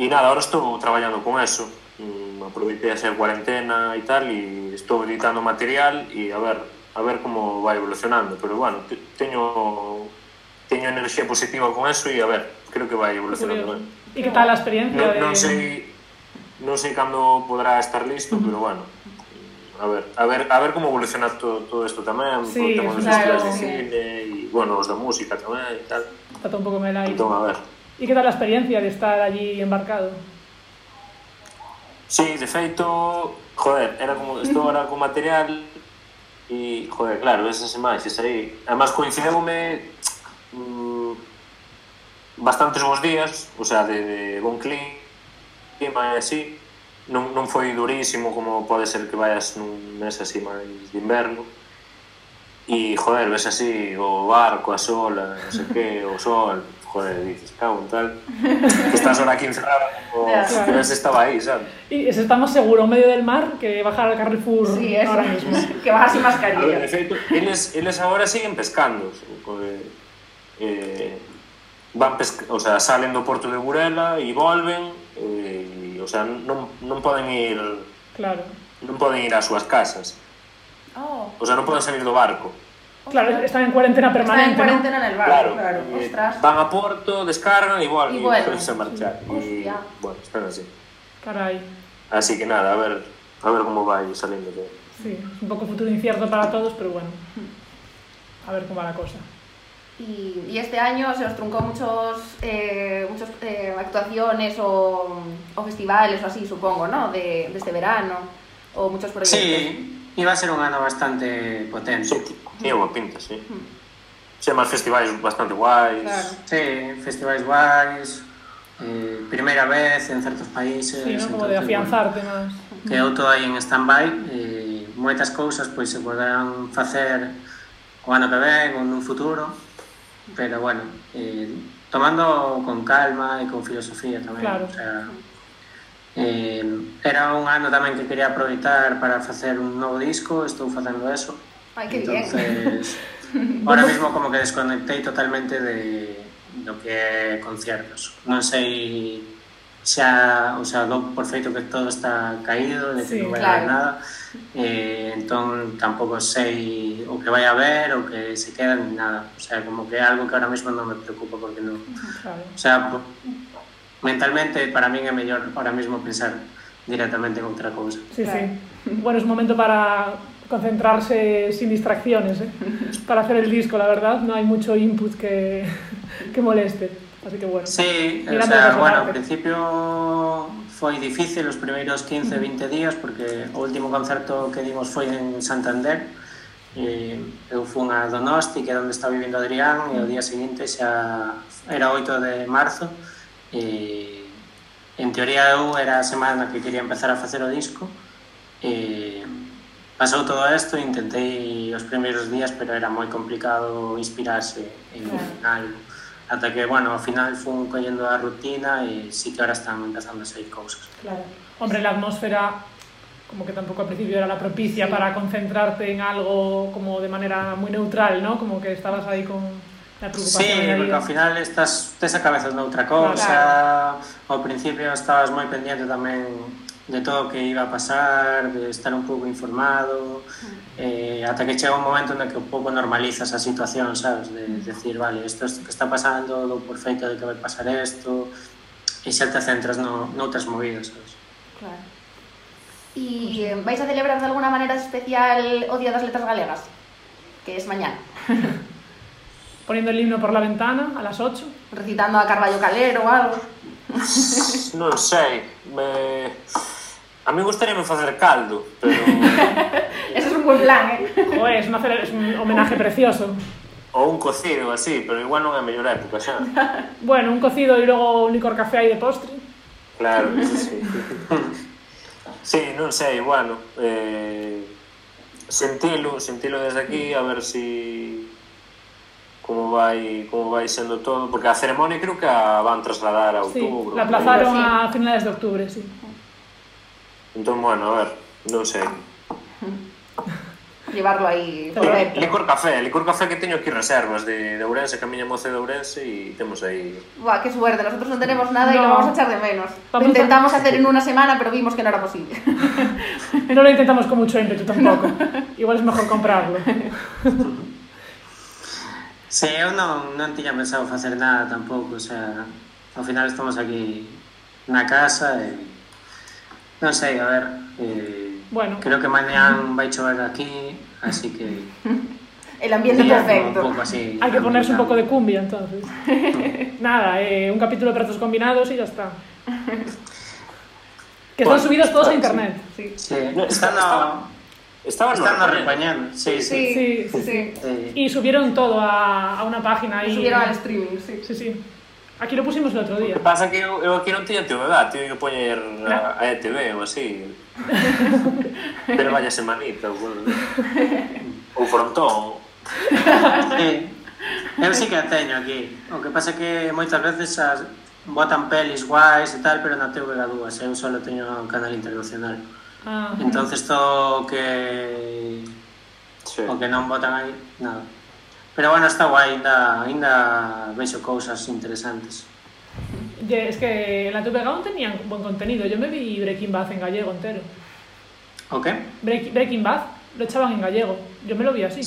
E nada, ahora estou traballando con eso. Mm, aproveitei a ser cuarentena e tal e estou editando material e a ver a ver como vai evolucionando pero bueno, te- teño teño enerxía positiva con eso e a ver, creo que vai evolucionando ben. ¿Y qué tal la experiencia? Non, de... non sei non sei cando podrá estar listo, pero bueno, a ver, a ver, a ver como evoluciona todo, todo isto tamén, Sí, sí, temos os claro, festivais de cine e, bueno, os da música tamén e tal. Está todo un el aire. Entón, a ver. ¿Y qué tal la experiencia de estar allí embarcado? Sí, de feito, joder, era como, estou ahora con material e, joder, claro, esas imaxes aí. Además, coincideume mm, bastantes bons días, o sea, de, de bon clima e así. Non, non foi durísimo como pode ser que vayas nun mes así máis de inverno. E, joder, ves así o barco, a sola, non sei que, o sol, joder, dices, cago en tal, que estás ahora aquí encerrada, como yeah, claro. pero estaba ahí, ¿sabes? Y ese está más seguro en medio del mar que bajar al Carrefour sí, eso, ahora mismo. que bajar sin mascarilla. Ver, en efecto, eles, eles ahora siguen pescando, porque, eh, van pesca o sea, salen do porto de Burela e volven, eh, e, o sea, non, non poden ir... Claro. Non poden ir ás súas casas. Oh. O sea, non poden salir do barco. Claro, están en cuarentena Está permanente, en cuarentena en el barco, claro. eh, Ostras. van a Porto, descargan Y vuelven, vuelven. a marchar. Hostia. bueno, están así. ¿no? Caray. Así que nada, a ver, a ver como vai saliendo todo. Sí, es un poco futuro incierto para todos, pero bueno. A ver cómo va la cosa. Y, y este año se os truncó muchos, eh, muchos eh, actuaciones o, o festivales o así, supongo, ¿no? De, de este verano. O muchos proyectos. Sí, Iba a ser un ano bastante potente. Sí, tiña boa pinta, sí. Xe, sí, máis festivais bastante guais. Claro. Sí, festivais guais, eh, primeira vez en certos países. Sí, no, como de afianzarte bueno, máis. Que eu todo aí en stand-by, eh, moitas cousas pois se poderán facer o ano que ven ou nun futuro, pero bueno, eh, tomando con calma e con filosofía tamén. Claro. O sea, Eh, era un ano tamén que quería aproveitar para facer un novo disco, estou facendo eso. Ai, que Entonces, bien. ahora mismo como que desconectei totalmente de do que é conciertos. Non sei xa, o sea, dou por feito que todo está caído, de que sí, non vai claro. haber nada. Eh, entón tampouco sei o que vai haber, o que se queda ni nada. O sea, como que é algo que ahora mismo non me preocupa porque non. Claro. O sea, mentalmente para min é mellor ahora mesmo pensar directamente en outra cousa. Sí, claro. sí. Bueno, es momento para concentrarse sin distracciones, ¿eh? para hacer el disco, la verdad, no hay mucho input que, que moleste. Así que bueno. Sí, o sea, bueno, al principio foi difícil os primeiros 15, 20 días porque o último concerto que dimos foi en Santander e eu fun a Donosti, que é onde está vivindo Adrián, e o día seguinte xa era 8 de marzo, e en teoría eu era a semana que quería empezar a facer o disco e pasou todo isto e intentei os primeiros días pero era moi complicado inspirarse en claro. algo ata que, bueno, ao final fun collendo a rutina e sí que ahora están empezando a sair cousas. Claro. Hombre, la atmósfera como que tampoco al principio era la propicia sí. para concentrarte en algo como de manera muy neutral, ¿no? Como que estabas ahí con La preocupación sí, porque vida. ao final estás tes a cabeza noutra cousa, claro. ao principio estabas moi pendiente tamén de todo o que iba a pasar, de estar un pouco informado, mm. eh, ata que chega un momento en que un pouco normalizas a situación, sabes, de, de decir, vale, isto é que está pasando, do por feito de que vai pasar isto, e xa te centras no, noutras movidas, sabes. Claro. E vais a celebrar de alguna maneira especial o Día das Letras Galegas, que es mañá. poniendo el himno por la ventana a las 8. Recitando a Carballo Calero o algo. non sei, me... a mí gustaríame facer caldo, pero... Ese es un buen plan, eh? Joder, es, una, es un homenaje precioso. Ou un cocido así, pero igual non é a mellor época xa. bueno, un cocido y luego un licor café ahí de postre. Claro, eso sí. sí, non sei, bueno, eh, sentilo, sentilo desde aquí, a ver si como vai como vai sendo todo, porque a ceremonia creo que a van trasladar a Sí, outubro. la por aí. aplazaron Sí. a finales de octubre, sí. Entón, bueno, a ver, non sei. llevarlo ahí Pero- perfecto. Licor café, licor café que teño aquí reservas de, de Ourense, que a miña moza de Ourense e temos aí... Buah, qué suerte, nosotros no tenemos nada y No. lo vamos a echar de menos. Lo Vamos a- intentamos hacer en una semana, pero vimos que no era posible. No lo intentamos con mucho ímpetu tampoco. Igual es mejor comprarlo. Sí, eu non, non tiña pensado facer nada tampouco, o sea, ao final estamos aquí na casa e non sei, a ver, eh, Bueno. creo que mañán vai chover aquí, así que El ambiente día perfecto. un pouco así. Hay que ponerse un poco de cumbia entonces. Nada, eh, un capítulo de pratos combinados y ya está. Que están subidos todos a internet. Sí. Sí, No, está Estaban Están no repañando. Sí sí. Sí, sí, sí. sí, Y subieron todo a, a una página. Y, y subieron al streaming, sí. Sí, sí. Aquí lo pusimos el outro día. Que pasa que eu, eu aquí non teño antigüedad, teño que poñer a, a ETV ou así. Pero vaya semanita ou, ou frontón. eh, eu sí que a teño aquí. O que pasa que moitas veces as botan pelis guais e tal, pero na TV2, eu só teño un canal internacional. Ah, Entonces todo que Sí. o que non botan aí, nada. Pero bueno, está guai, ainda, ainda vexo cousas interesantes. ye- es que en la TVG aún tenían buen contenido. Yo me vi Breaking Bad en gallego entero. O que? Break- Breaking Bad lo echaban en gallego. Yo me lo vi así.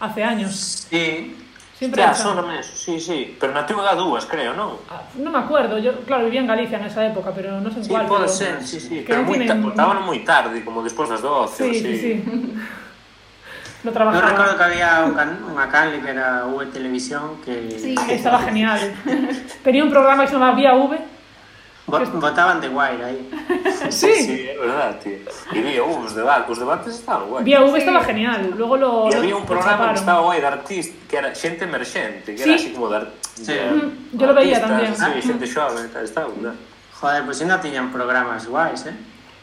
Hace años. Sí, Sempre xa, son eso, sí, sí, pero na TVG dúas, creo, non? Ah, non me acuerdo, yo, claro, vivía en Galicia nesa época, pero non sei sí, cuál. Sí, pode pero, ser, sí, sí, pero moi, tienen... botaban moi tarde, como despois das 12, sí, sí. sí. no trabajaba. Yo recuerdo que había unha cable que era V Televisión que... Sí, que estaba genial. Tenía un programa que se llamaba Vía V, Votaban de Wire eh. aí. Sí. sí, é verdad, tío. E vi uh, os debates, os debates estaban guai. Vía V estaba genial, luego lo E había un programa que estaba guai de artista, que era xente emerxente, que sí. era así como de, ar... sí. de mm, Yo lo veía tamén. Sí, ah. xente xove, estaba guai. Joder, pois pues ainda tiñan programas guais, eh?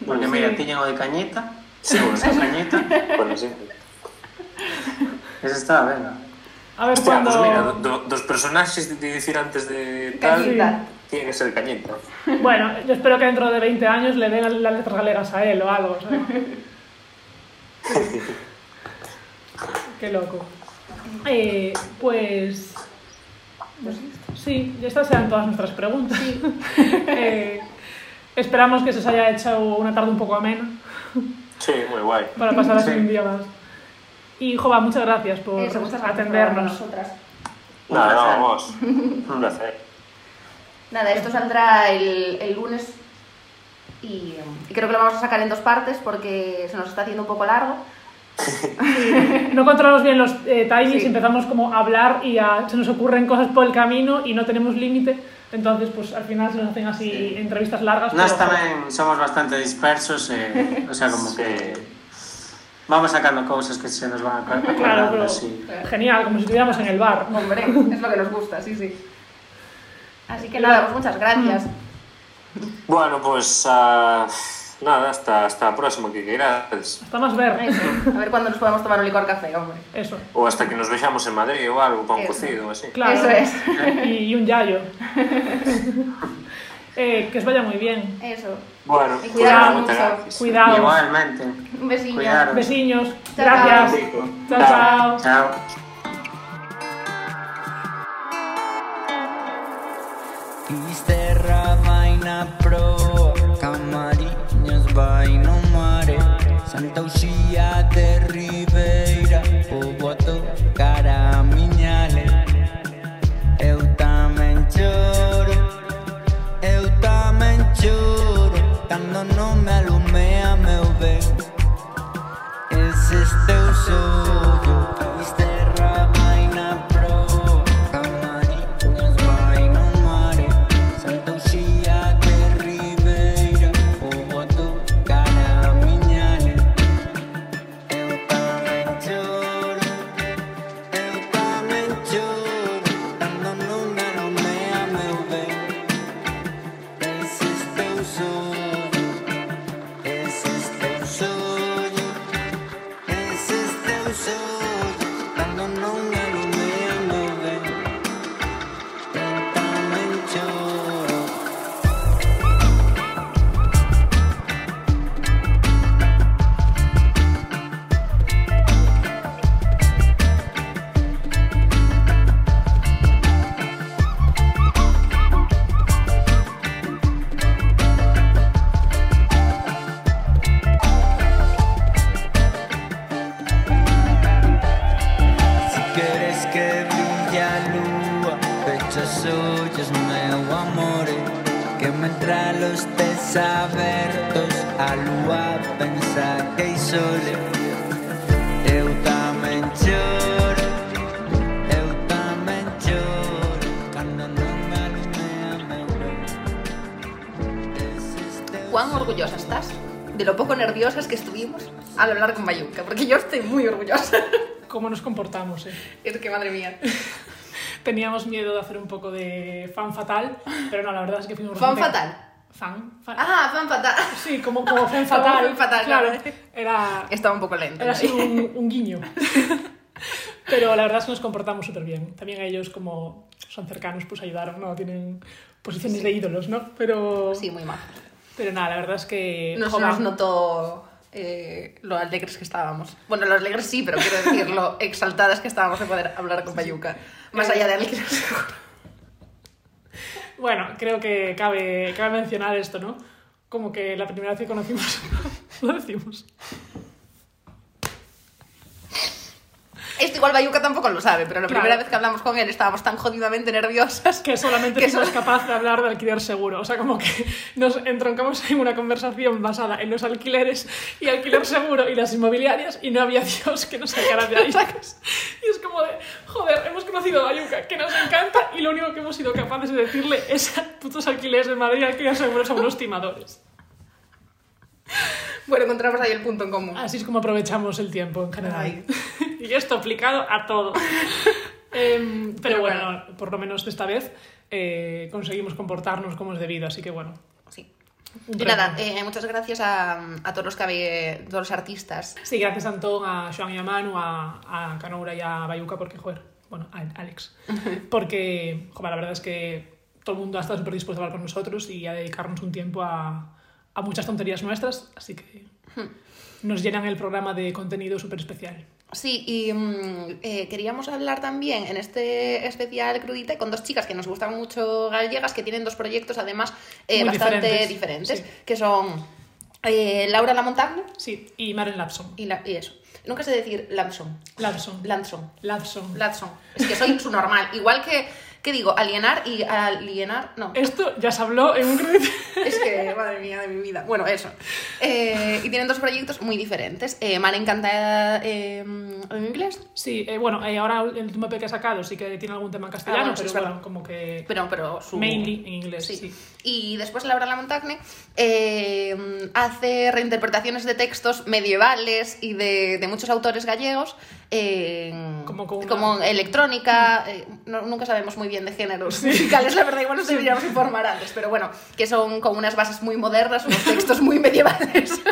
Porque sí. mira, tiñan o de Cañeta, sí, o de Cañeta. bueno, sí. Ese estaba ben. Eh. A ver, Hostia, cuando... Pues mira, do, dos personaxes de dicir antes de tal... Cañeta. Tiene que ser Cañeta. Bueno, yo espero que dentro de 20 años le den las letras galegas a él o algo, ¿sabes? Qué loco. Eh, pues. Sí, estas sean todas nuestras preguntas. Eh, esperamos que se os haya hecho una tarde un poco amena Sí, moi guai. para pasar así Sí. un día más. Y Jova, muchas gracias por Eso, muchas gracias por atendernos. nosotras. Nada, no, vos. Un placer. Nada, esto saldrá el, el lunes y, y creo que lo vamos a sacar en dos partes porque se nos está haciendo un poco largo. No controlamos bien los eh, timings Sí. y empezamos como a hablar y a- se nos ocurren cosas por el camino y no tenemos límite. Entonces, pues al final se nos hacen así entrevistas largas. Pero- tamén somos bastante dispersos, e, o sea, como que vamos sacando cousas que se nos van a Claro, pero genial, como si estuviéramos en el bar. Hombre, es lo que nos gusta, sí, sí. Así que nada, pues muchas gracias. Bueno, pues ah, nada, hasta, hasta a próxima que queirades. Hasta más ver. Eso, A ver cuándo nos podemos tomar un licor café, hombre. Eso, Ou hasta que nos vexamos en Madrid ou algo, para un cocido así. claro. Eso es. Y, y un yayo. Eh, que os vaya muy bien. Eso. Bueno, Y mucho. gracias. Cuidaos. Igualmente. Un. Cuidaros. Besiños. Chao, Gracias. chao. Chao, chao. Chao. Isterra vaina pro Camariñas vai no mare Santa Uxía de Ribeira nos comportamos, eh? Es que, madre mía. Teníamos miedo de hacer un poco de fan fatal, pero no, la verdad es que fuimos ¿Fan bastante- fatal? Fan, fan. Ah, fan fatal. Sí, como, como fan fatal. fan fatal, claro. claro. Era, Estaba un poco lento. era así un, un guiño. Pero la verdad es que nos comportamos súper bien. También ellos, como son cercanos, pues ayudaron, ¿no? Tienen posiciones de ídolos, ¿no? Pero, Sí, muy mal. pero nada, la verdad es que... No se nos notó eh, lo alegres que estábamos. Bueno, lo alegres sí, pero quiero decir lo exaltadas que estábamos de poder hablar con Bayuca. Más Eh, allá de alegres, seguro. Bueno, creo que cabe, cabe mencionar esto, ¿no? Como que la primera vez que conocimos... lo decimos. Esto igual Bayuca tampoco lo sabe, pero la Claro. primera vez que hablamos con él estábamos tan jodidamente nerviosas que solamente Que fuimos so- capaz de hablar de alquiler seguro. O sea, como que nos entroncamos en una conversación basada en los alquileres y alquiler seguro y las inmobiliarias y no había Dios que nos sacara de ahí. Y es como de, joder, hemos conocido a Bayuca, que nos encanta y lo único que hemos sido capaces de decirle es a putos alquileres de Madrid alquiler seguro son unos timadores. Bueno, encontramos ahí el punto en común. Así es como aprovechamos el tiempo en general. Ay. y esto aplicado a todo. Em, pero, Pero bueno, bueno. por lo menos esta vez eh, conseguimos comportarnos como es debido, así que bueno. Sí. Y nada, eh, muchas gracias a, a todos los que todos los artistas. Sí, gracias a Antón, a Joan y a Manu, a, a Canoura y a Bayuca, porque, joder, bueno, a Alex. Porque, joder, la verdad es que todo el mundo ha estado súper dispuesto a hablar con nosotros y a dedicarnos un tiempo a, a muchas tonterías nuestras, así que nos llenan el programa de contenido súper especial. Sí, y mm, eh, queríamos hablar también en este especial Crudite con dos chicas que nos gustan mucho gallegas, que tienen dos proyectos además eh, bastante diferentes, diferentes, sí. que son eh, Laura Lamontagne Sí, y Maren Lapson. y, la- y eso. Nunca sé decir Lamson. Lapson. Lanson. Lapson. Latson. Es que soy su normal. Igual que, ¿qué digo? Alienar y alienar. No. Esto ya se habló en un crédito. Es que, madre mía de mi vida. Bueno, eso. Eh, y tienen dos proyectos muy diferentes. Eh, Maren canta eh, en inglés, Sí, eh, bueno, ahora el último EP que ha sacado sí que tiene algún tema en castellano, Ah, bueno, sí, pero bueno, verdad. como que pero, pero su... mainly en inglés, Sí. sí. Y después Laura Lamontagne hace reinterpretaciones de textos medievales y de, de muchos autores gallegos, eh, Como con una- como electrónica, eh, no- nunca sabemos muy bien de géneros musicales, la verdad, igual nos deberíamos informar antes, pero bueno, que son con unas bases muy modernas, unos textos muy medievales.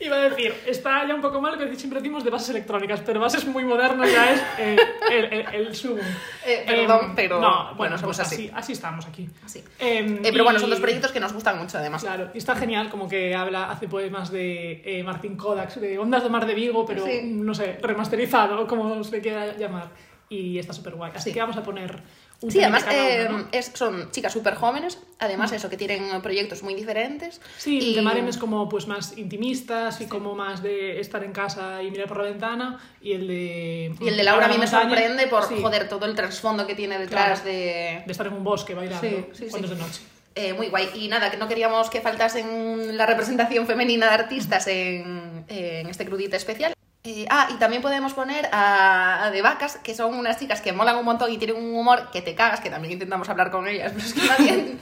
Iba a decir, está ya un poco mal que siempre decimos de bases electrónicas, pero bases muy modernas ya es eh, el, el, el sumum. Eh, perdón, Em, pero No, bueno, bueno, somos pues así. así. así estamos aquí. Sí. Em, Eh, pero bueno, y- son dos proyectos que nos gustan mucho además. Claro, y está genial como que habla, hace poemas de eh, Martín Kodaks, de Ondas de Mar de Vigo, pero Sí. no sé, remasterizado, como se quiera llamar. Y está súper guay. Así Sí. que vamos a poner un Sí, además de cada eh, uno, ¿no? es- son chicas súper jóvenes, además eso, que tienen proyectos muy diferentes. Sí, y- el de Maren es como pues más intimista, así como más de estar en casa y mirar por la ventana, y el de... Y el de Laura a mí me Montaña, sorprende por, sí, joder, todo el trasfondo que tiene detrás Claro. de... de estar en un bosque bailando Sí, sí, cuando sí. es de noche. Eh, muy guay. Y nada, que no queríamos que faltasen la representación femenina de artistas en, en este crudite especial. Eh, ah, y también podemos poner a, a De Vacas, que son unas chicas que molan un montón y tienen un humor que te cagas, que también intentamos hablar con ellas, pero es que nadie,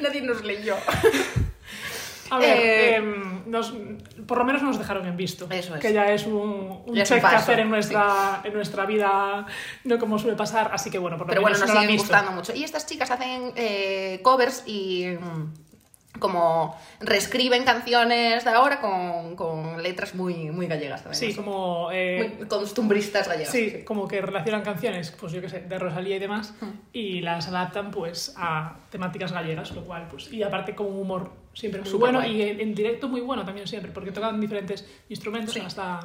nadie nos leyó. A ver, Eh, em, nos- por lo menos nos dejaron en visto. Eso es. Que ya es un, un Ya es un check que hacer en nuestra, en nuestra vida, no como suele pasar. Así que bueno, por lo Pero bueno, menos nos no siguen gustando mucho. Y estas chicas hacen eh, covers y mm, como reescriben canciones de ahora con, con letras muy, muy gallegas también. Sí, como. eh, muy costumbristas gallegas. Sí, como que relacionan canciones, pues yo qué sé, de Rosalía y demás, Hmm. y las adaptan pues a temáticas gallegas, lo cual, pues, y aparte con un humor siempre muy bueno guay. y en, en directo muy bueno también siempre, porque tocan diferentes instrumentos, Sí. hasta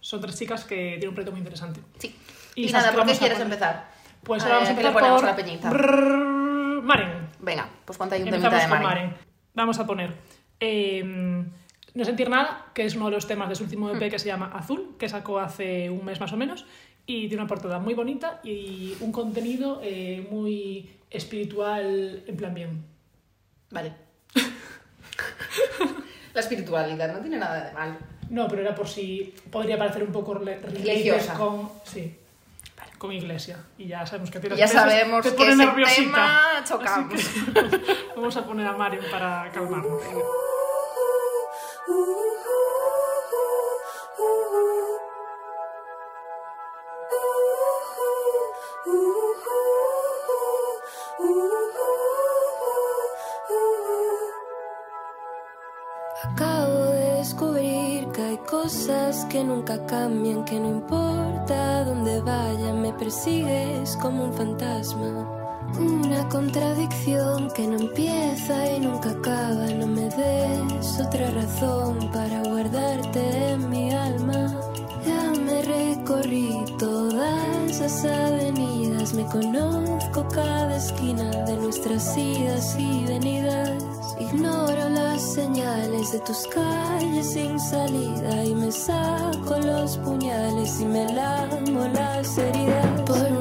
son tres chicas que tienen un proyecto muy interesante. Sí. Y Y, nada, ¿por qué quieres empezar? Pues ahora vamos a ver, ¿qué le empezar ponemos por la peñita? Brrrr, Maren. Venga, pues ponte ahí un temita de Maren. Maren. Vamos a poner eh, No sentir nada, que es uno de los temas de su último Hmm. EP que se llama Azul, que sacó hace un mes más o menos, y tiene una portada muy bonita y un contenido eh, muy espiritual, en plan bien. Vale. La espiritualidad no tiene nada de mal. No, pero era por si podría parecer un poco Religiosa. con... Sí, con iglesia. Y ya sabemos que a ti las Ya sabemos te pone nerviosita. tema Así chocamos. que vamos a poner a Mario para calmarnos. que nunca cambian, que no importa dónde vaya, me persigues como un fantasma. Una contradicción que no empieza y nunca acaba, no me des otra razón para guardarte en mi alma. Ya me recorrí todas las avenidas, me conozco cada esquina de nuestras idas y venidas. Ignoro las señales de tus calles sin salida y me saco los puñales y me lamo las heridas.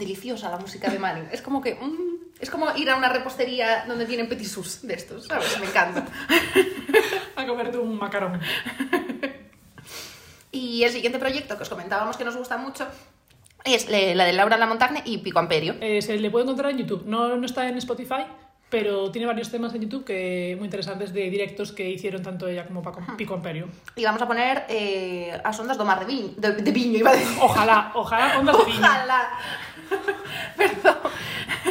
Deliciosa la música de Maren. Es como que. mm, es como ir a una repostería donde tienen petit sus de estos, ¿sabes? Me encanta. A comerte un macarón. Y el siguiente proyecto que os comentábamos que nos gusta mucho es la de Laura La Montagne y Pico Amperio. Eh, se le puede encontrar en YouTube. No, no está en Spotify, pero tiene varios temas en YouTube que muy interesantes de directos que hicieron tanto ella como Paco, Pico Imperio. Y vamos a poner eh, as ondas do mar de viño, de, de viño, iba a decir. Ojalá, ojalá ondas de viño. Ojalá. Perdón.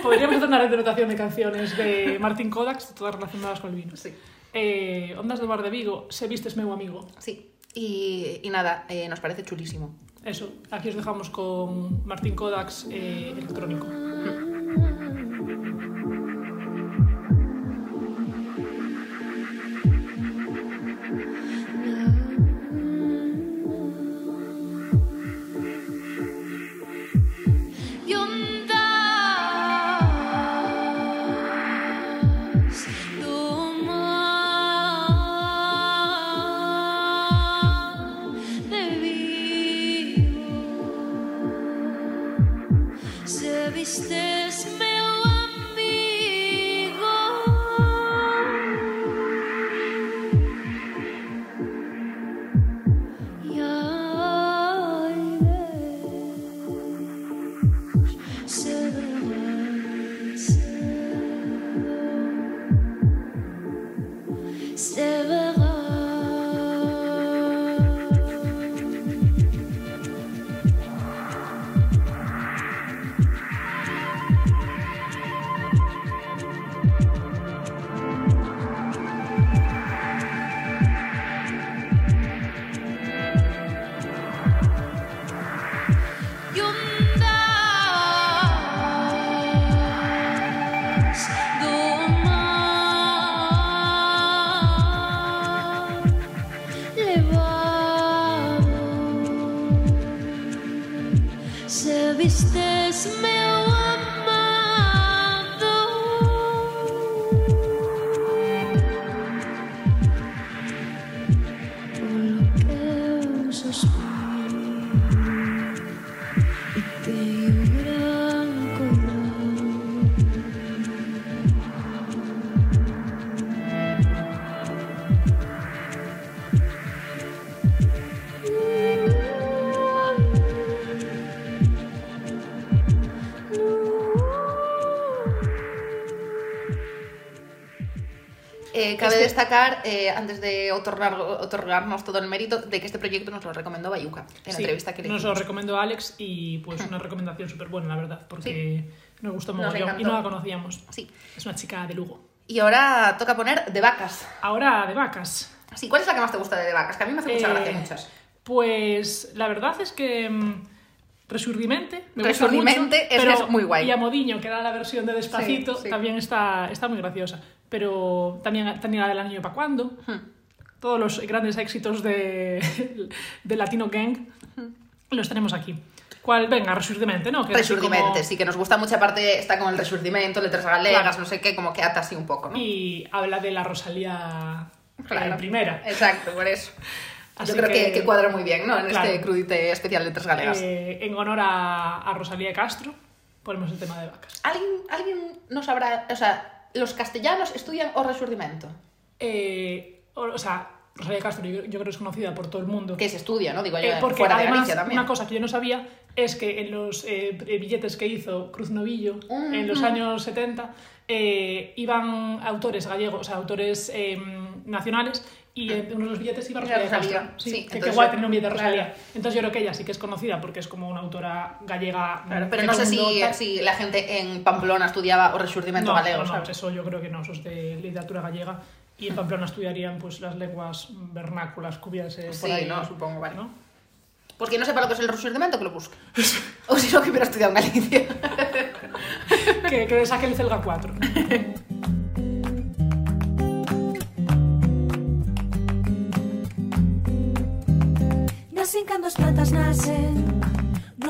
Podríamos hacer una red de canciones de Martín Kodaks, todas relacionadas con el vino. Sí. Eh, Ondas do Bar de Vigo, Se vistes meu amigo. Sí. Y, y nada, eh, nos parece chulísimo. Eso, aquí os dejamos con Martín Kodaks eh, electrónico. Cabe Este- destacar, eh, antes de otorgar, otorgarnos todo el mérito, de que este proyecto nos lo recomendó Bayuca en la Sí, entrevista que le Nos lo recomendó Alex y pues una recomendación súper buena, la verdad, porque nos gustó mogollón y no la conocíamos. Sí. Es una chica de Lugo. Y ahora toca poner de vacas. Ahora, de vacas. Sí, ¿cuál es la que más te gusta de, de vacas? Que a mí me hace mucha Eh, gracia muchas. Pues la verdad es que mm, Resurdimente, me gusta mucho, es pero- es muy guay. Y a Modiño, que era la versión de Despacito, Sí, sí. también está, está muy graciosa. Pero también tenía la del año para cuándo. Hmm. Todos los grandes éxitos de, de Latino Gang los tenemos aquí. ¿Cuál? Venga, Resurdimente, ¿no? Que Resurdimente, como- sí, que nos gusta mucha parte, está con el resurdimento, letras galegas, Claro. no sé qué, como que ata así un poco, ¿no? Y habla de la Rosalía eh, Claro. primera. Exacto, por eso. Así Yo creo que... que cuadra muy bien, ¿no? En Claro. este crudite especial de letras galegas. Eh, en honor a, a Rosalía Castro, ponemos el tema de vacas. ¿Alguien, ¿Alguien no sabrá, o sea, los castellanos estudian o resurdimento? Eh, o, o sea, Rosalía Castro yo, yo creo que es conocida por todo el mundo. Que se estudia, ¿no? Digo yo, Eh, porque fuera de además, Galicia también. una cosa que yo no sabía es que en los eh, billetes que hizo Cruz Novillo Mm, en los años 70 eh, iban autores gallegos, o sea, autores eh, nacionales y en uno de los billetes iba Rosalía Rosalía, Castro. Sí, sí, que, que entonces guay tener un billete de Rosalía. claro. Entonces yo creo que ella sí que es conocida porque es como una autora gallega. Claro, pero no sé si, si la gente en Pamplona estudiaba o resurdimento No, galego, no, no, ¿sabes? eso yo creo que no, eso es de literatura gallega. Y en Pamplona estudiarían pues las lenguas vernáculas que hubiese por Sí, ahí. no, supongo, vale. ¿no? Pues quien no sepa lo que es el resurdimento, que lo busque. o si no, que hubiera estudiado en Galicia. que, que saque el Celga 4. Así cando as plantas nacen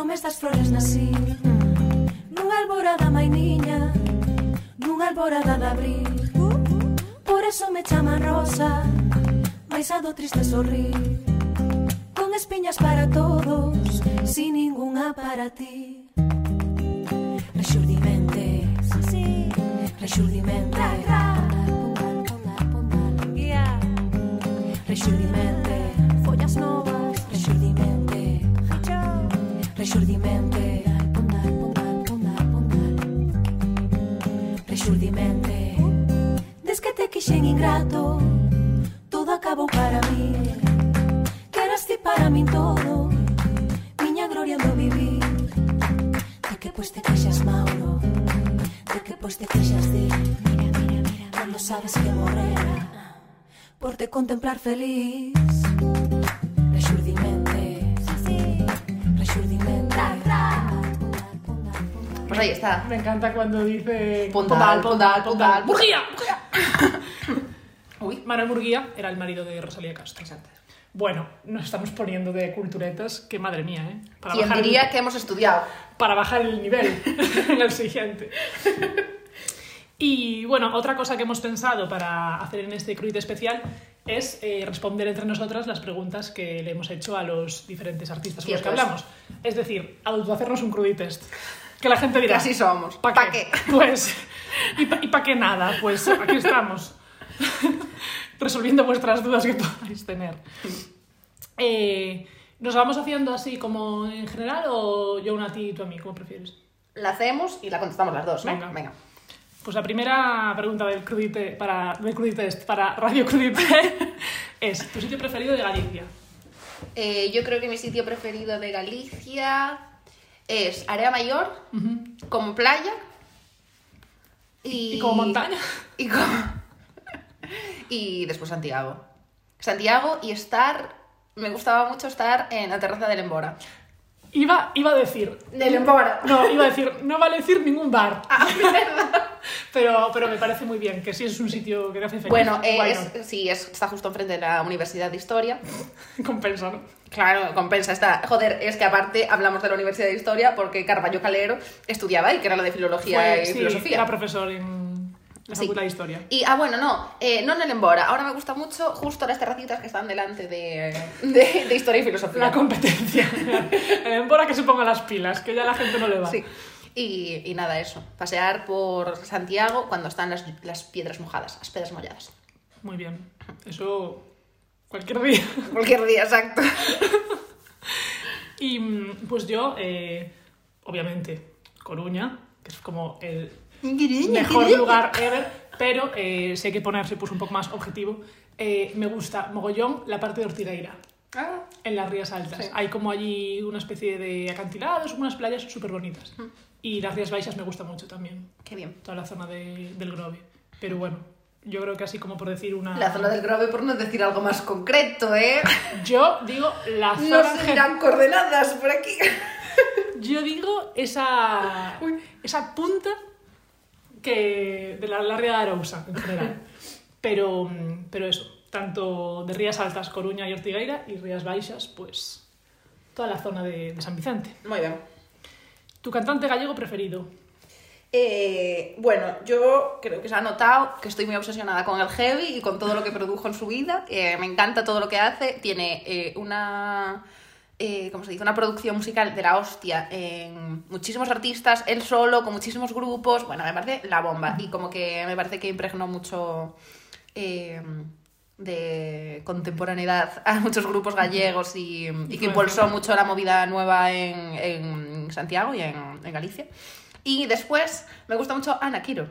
mes das flores nací Nunha alborada mai niña Nunha alborada de abril. Por eso me chaman rosa Mais a do triste sorrir. Con espiñas para todos Sin ninguna para ti. Rexurdimentes Así Rexurdimentes Rexurdimentes Follas novas. Rexurdimente Punal, Rexurdimente Des que te quixen ingrato Todo acabou para mí Queras ti para min todo Miña gloria do vivir. De que pois te queixas Mauro De que pois te queixas de Mira, mira, mira Cando sabes que morrera Por te contemplar feliz. Pues ahí está. Me encanta cuando dice. Pondal, pondal, pondal. ¡Burguía! Uy. Manuel Murguía era el marido de Rosalía Castro. Exacto. Bueno, nos estamos poniendo de culturetas, que madre mía, ¿eh? Para ¿Quién bajar diría el, que hemos estudiado? para bajar el nivel en el siguiente. Y bueno, otra cosa que hemos pensado para hacer en este crudite especial es eh, responder entre nosotras las preguntas que le hemos hecho a los diferentes artistas con los que hablamos. Es decir, autohacernos un cruditest. Que la gente dirá... Así somos. ¿Para ¿Pa qué? qué? Pues, ¿y para qué nada? Pues aquí estamos. Resolviendo vuestras dudas que podáis tener. Eh, ¿Nos vamos haciendo así como en general o yo una a ti y tú a mí? ¿Cómo prefieres? La hacemos y la contestamos las dos, ¿no? Venga. Venga. Pues la primera pregunta del crudite para, del cruditest para Radio Crudite es ¿tu sitio preferido de Galicia? Eh, yo creo que mi sitio preferido de Galicia es Area Mayor, como playa y, ¿Y como montaña? Y, como- y después Santiago. Santiago y estar, me gustaba mucho estar en la terraza del Embora. Iba, iba a decir... Del. No, iba a decir, no vale decir ningún bar. pero, pero me parece muy bien, que sí es un sitio que te hace feliz. Bueno, eh, sí, es, está justo enfrente de la Universidad de Historia. Compensa, ¿no? Claro, compensa. Está, joder, es que aparte hablamos de la Universidad de Historia porque Carballo Calero estudiaba ahí, que era la de Filología Fue- y sí, Filosofía. Era profesor en la Sí. Facultad de Historia. Y, ah, bueno, no, eh, no en el Embora. Ahora me gusta mucho justo las terracitas que están delante de, de, de Historia y Filosofía. La competencia. El Embora que se ponga las pilas, que ya la gente no le va. Sí. Y, y nada, eso. Pasear por Santiago cuando están las, las piedras mojadas, las piedras molladas. Muy bien. Eso cualquier día. Cualquier día, exacto. Y mm, pues yo, eh, obviamente, Coruña, que es como el mejor lugar ever, pero eh, hay que ponerse pues, un poco más objetivo, eh, me gusta mogollón la parte de Ortigueira, Ah, en las Rías Altas. Sí. Hay como allí una especie de acantilados, unas playas súper bonitas. Y las Rías Baixas me gusta mucho también, qué bien. toda la zona de- del Grove. Pero bueno, yo creo que así como por decir una... La zona del Grove, por no decir algo más concreto, ¿eh? Yo digo la No zona... se gen- dirán coordenadas por aquí. Yo digo esa, esa punta que de la, la Ría de Arousa, en general. Pero, pero eso, tanto de Rías Altas, Coruña y Ortigueira, y Rías Baixas, pues toda la zona de, de San Vicente. Muy bien. ¿Tu cantante gallego preferido? Eh, bueno, yo creo que se ha notado que estoy muy obsesionada con el heavy y con todo lo que produjo en su vida. Eh, me encanta todo lo que hace. Tiene eh, una, eh, ¿cómo se dice? Una producción musical de la hostia en muchísimos artistas, él solo, con muchísimos grupos. Bueno, me parece la bomba. Y como que me parece que impregnó mucho eh, de contemporaneidad a muchos grupos gallegos y, y que impulsó mucho la movida nueva en, en Santiago y en, en Galicia. Y después me gusta mucho Ana Quiro.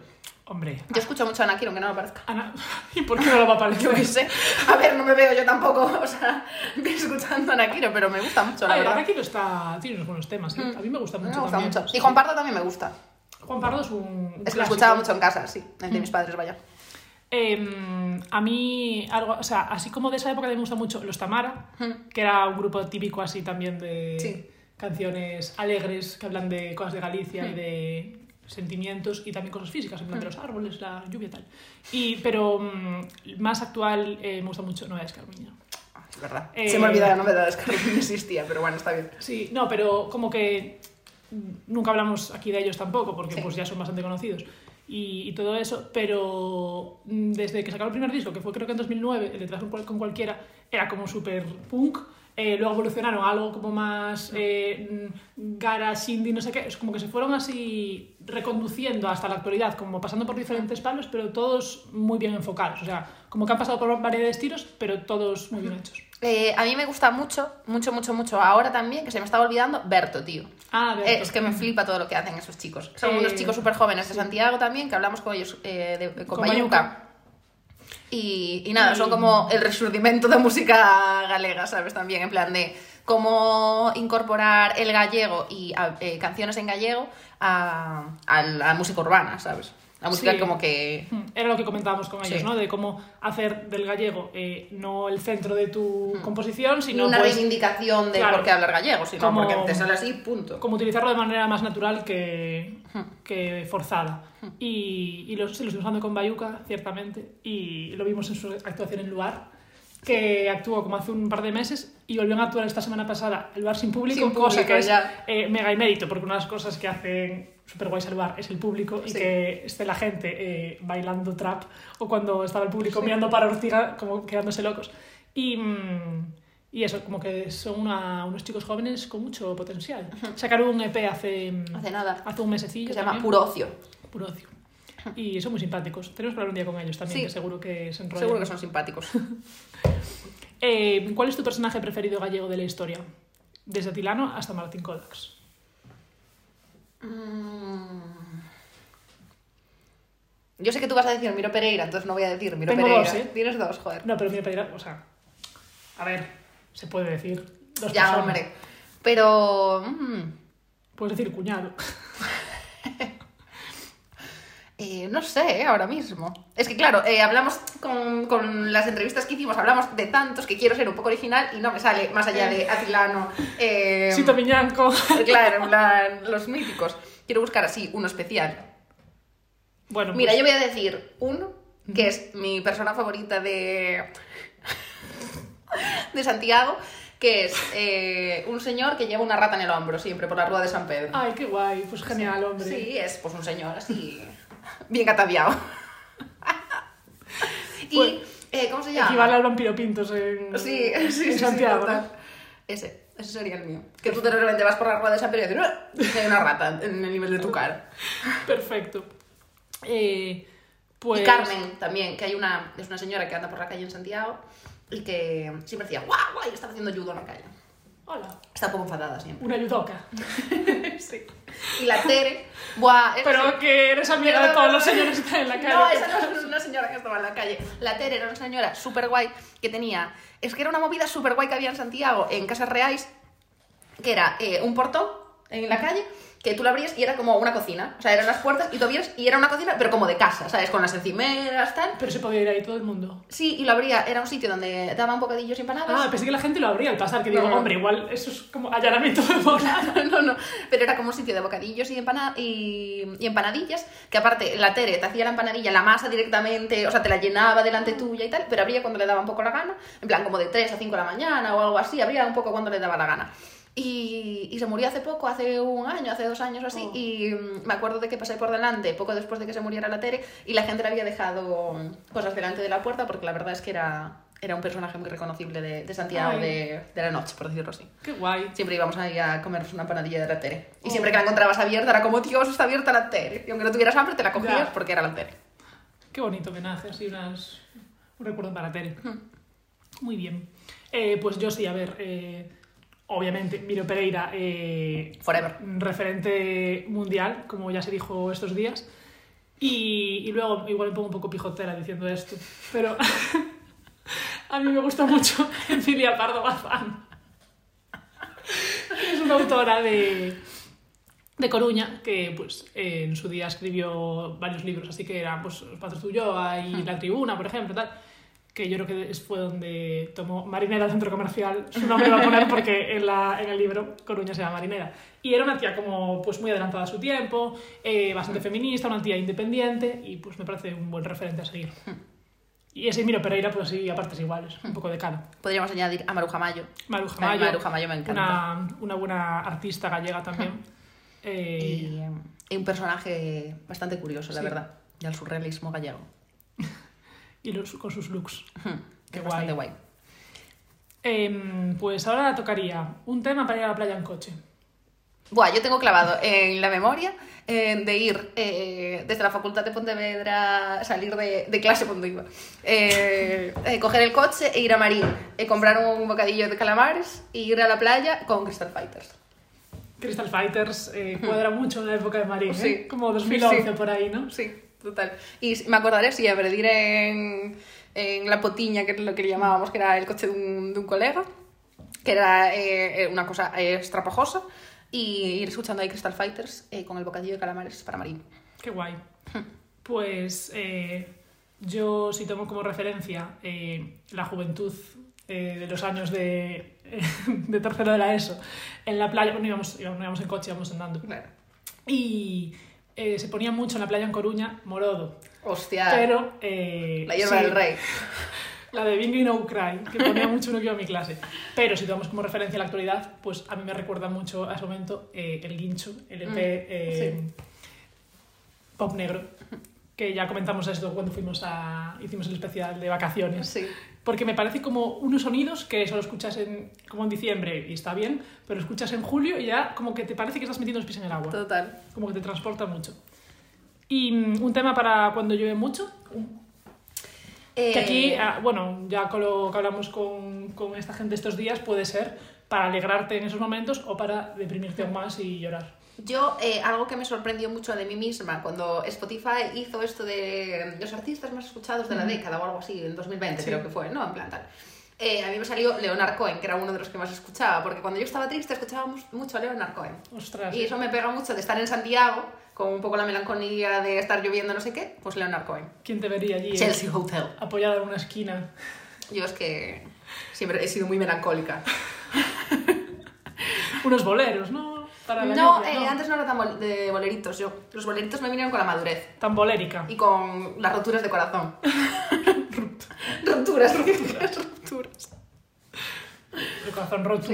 Hombre, Yo escucho mucho a Ana Quiro, aunque no me parezca. Ana... ¿Y por qué no lo va a parecer? Yo qué sé. A ver, no me veo yo tampoco, o sea, escuchando a Ana Quiro, pero me gusta mucho, la verdad. Ana Quiro está... tiene unos buenos temas, ¿eh? A mí me gusta Me mucho gusta también. mucho. Y Juan Pardo también me gusta. Juan Pardo es un Es que lo escuchaba mucho en casa, sí, el de mis padres, vaya. Eh, a mí, algo, o sea, así como de esa época me gusta mucho Los Tamara, que era un grupo típico así también de Sí. canciones alegres que hablan de cosas de Galicia y de sentimientos y también cosas físicas, en plan de los árboles, la lluvia y tal. Y, pero mm, más actual eh, me gusta mucho Novedades Carmiña. Es verdad. Eh, Se me olvidaba la novedad, es que no existía, pero bueno, está bien. Sí, no, pero como que mm, nunca hablamos aquí de ellos tampoco, porque Sí. pues ya son bastante conocidos y, y todo eso, pero mm, desde que sacaron el primer disco, que fue creo que en 2009, el detrás con cualquiera, era como súper punk, eh, luego evolucionaron a algo como más eh, garage, indie, no sé qué, es como que se fueron así reconduciendo hasta la actualidad, como pasando por diferentes palos, pero todos muy bien enfocados, o sea, como que han pasado por variedad de estilos, pero todos muy bien hechos. Eh, a mí me gusta mucho, mucho, mucho, mucho, ahora también, que se me estaba olvidando, Berto, tío. Ah, Berto. Eh, es que me flipa todo lo que hacen esos chicos. Son unos chicos súper jóvenes de Santiago también, que hablamos con ellos, de. Bayuca. Y, nada, son como el resurgimiento de música galega, ¿sabes? También, en plan de cómo incorporar el gallego y eh, canciones en gallego a, a la música urbana, ¿sabes? La música Sí. como que... Mm, Era lo que comentábamos con ellos, Sí. ¿no? De cómo hacer del gallego eh, no el centro de tu composición, Ni sino una pues, reivindicación de claro. por qué hablar gallego, sino Como- porque te sale así, punto. como utilizarlo de manera más natural que, que forzada. Y, y lo, sí, lo estoy usando con Bayuca, ciertamente, y lo vimos en su actuación en Luar, que actuó como hace un par de meses y volvió a actuar esta semana pasada el Luar sin público, Sin cosa público, que es ya. eh, mega inédito, porque una de las cosas que hacen super guays al Luar es el público y Sí. que esté la gente eh, bailando trap o cuando estaba el público mirando para Ortiga como quedándose locos. Y, mm, y eso, como que son una- unos chicos jóvenes con mucho potencial. Sacaron un EP hace, mm, Hace nada. hace un mesecillo. Que se llama también. Puro Ocio. Puro ocio. Y son muy simpáticos. Tenemos que hablar un día con ellos también, Sí. que seguro que se enrollan. Seguro que son simpáticos. Eh, ¿Cuál es tu personaje preferido gallego de la historia? Desde Tilano hasta Martín Kodax. Mm. Yo sé que tú vas a decir Miro Pereira, entonces no voy a decir Miro Tengo Pereira. dos, ¿eh? Tienes dos, joder. No, pero mira, Pereira, o sea, a ver, se puede decir dos ya, personas. hombre. Pero. mm, Puedes decir cuñado. eh, no sé, eh, ahora mismo. Es que, claro, eh, hablamos con, con las entrevistas que hicimos, hablamos de tantos que quiero ser un poco original y no me sale más allá de Atilano. Eh, Sito Miñanco. claro, en plan, los míticos. Quiero buscar así uno especial. Bueno, Mira, pues, yo voy a decir uno, que es mi persona favorita de, de Santiago, que es eh, un señor que lleva una rata en el hombro siempre por la Rúa de San Pedro. Ay, qué guay. Pues genial, hombre. Sí, es pues un señor así, bien cataviado. y, eh, ¿cómo se llama? Equivale al vampiro Pintos en, Sí, sí, en sí, sí, Santiago. Ese, ese sería el mío. Que tú de repente vas por la Rúa de San Pedro y dices, y hay una rata en el nivel de tu cara. Perfecto. Eh, pues... Y Carmen también, que hay una, es una señora que anda por la calle en Santiago y que siempre decía, guau, guau, y estaba haciendo judo en la calle. Hola. Está un poco enfadada siempre. Una yudoka. sí. Y la Tere, buah, esa Pero sí- que eres amiga de todos los señores que están en la calle. No, esa no es una señora que estaba en la calle. La Tere era una señora súper guay que tenía. Es que era una movida súper guay que había en Santiago, en Casas Reais, que era eh, un portón en la calle que tú la abrías y era como una cocina. O sea, eran las puertas y tú abrías y era una cocina, pero como de casa, ¿sabes? Con las encimeras, tal. Pero se podía ir ahí todo el mundo. Sí, y lo abría, era un sitio donde daban bocadillos y empanadas. Ah, pensé que la gente lo abría al pasar, que digo, No, no. hombre, igual eso es como allanamiento de morada. no, no, pero era como un sitio de bocadillos y, empana- y, y empanadillas, que aparte la Tere te hacía la empanadilla, la masa directamente, o sea, te la llenaba delante tuya y tal, pero abría cuando le daba un poco la gana, en plan como de 3 a 5 de la mañana o algo así, abría un poco cuando le daba la gana. Y, y se murió hace poco, hace un año, hace dos años o así, y mm, me acuerdo de que pasé por delante poco después de que se muriera la Tere y la gente le había dejado cosas delante de la puerta porque la verdad es que era, era un personaje muy reconocible de, de Santiago de, de la noche, por decirlo así. Qué guay. Siempre íbamos ahí a comernos una panadilla de la Tere. Y Oh. siempre que la encontrabas abierta era como, Dios, está abierta la Tere. Y aunque no tuvieras hambre, te la cogías Ya. porque era la Tere. Qué bonito homenaje, así unas... un recuerdo para Tere. Muy bien. Eh, pues yo sí, a ver, eh, obviamente, Miro Pereira, eh, Forever. referente mundial, como ya se dijo estos días. Y, y luego, igual me pongo un poco pijotera diciendo esto, pero a mí me gusta mucho Emilia Pardo Bazán. Es una autora de, de Coruña que pues, en su día escribió varios libros, así que eran pues, Los Patos Ulloa y La Tribuna, por ejemplo, tal, que yo creo que es- fue donde tomó Marinera del Centro Comercial, su nombre va a poner porque en, la, en el libro Coruña se llama Marinera. Y era una tía como pues, muy adelantada a su tiempo, eh, bastante feminista, una tía independiente y pues me parece un buen referente a seguir. Y ese Miro Pereira, pues sí, a partes iguales, un poco de cada. Podríamos añadir a Maruja Mayo. Maruja Ay, Mayo, Maruja Mayo me encanta. Una, una buena artista gallega también. Eh, Y, eh, y un personaje bastante curioso, la Sí. verdad. Del surrealismo gallego. Y los- con sus looks. Qué guay. guay. Em, pues ahora tocaría un tema para ir a la playa en coche. Buah, yo tengo clavado en la memoria eh, de ir eh, desde la Facultad de Pontevedra, salir de, de clase cuando iba, eh, eh, coger el coche e ir a Marín, comprar un bocadillo de calamares e ir a la playa con Crystal Fighters. Crystal Fighters cuadra mucho en la época de Marín. Sí. como 2011 Sí, sí. por ahí, ¿no? Sí, total. Y me acordaré siempre de ir en, en la potiña, que es lo que le llamábamos, que era el coche de un, de un colega, que era eh, una cosa eh, estrapajosa, y ir escuchando ahí Crystal Fighters eh, con el bocadillo de calamares para Marín. Qué guay. Pues eh, yo si tomo como referencia eh, la juventud eh, de los años de, de tercero de la ESO en la playa, bueno, íbamos, íbamos, no íbamos en coche, íbamos andando. Claro. Y eh, se ponía mucho en la playa en Coruña, Morodo. Hostia, Pero... eh, la hierba sí, del rey. La de Bingo y No Cry, que ponía mucho uno que iba a mi clase. Pero si tomamos como referencia la actualidad, pues a mí me recuerda mucho a ese momento eh, el Guincho, el EP eh, Pop Negro, que ya comentamos esto cuando fuimos a, hicimos el especial de vacaciones. Sí. Porque me parece como unos sonidos que solo escuchas en, como en diciembre y está bien, pero escuchas en julio y ya como que te parece que estás metiendo los pies en el agua. Total. Como que te transporta mucho. Y mm, un tema para cuando llueve mucho, un que aquí, Eh, ah, bueno, ya con lo que hablamos con, con esta gente estos días, puede ser para alegrarte en esos momentos o para deprimirte aún más y llorar. Yo, eh, algo que me sorprendió mucho de mí misma, cuando Spotify hizo esto de los artistas más escuchados de la década o algo así, en 2020 Sí. creo que fue, ¿no? En plan tal. Eh, a mí me salió Leonard Cohen, que era uno de los que más escuchaba, porque cuando yo estaba triste escuchaba mu- mucho a Leonard Cohen. Ostras. Y eso me pega mucho de estar en Santiago, con un poco la melancolía de estar lloviendo no sé qué, pues Leonard Cohen. ¿Quién te vería allí? eh, Chelsea Hotel. Apoyada en una esquina. Yo es que siempre he sido muy melancólica. Unos boleros, ¿no? Para la No, lluvia, eh, antes no era tan bol- de boleritos yo. Los boleritos me vinieron con la madurez. Tan bolérica. y con las roturas de corazón. roturas, roturas, roturas. El corazón roto.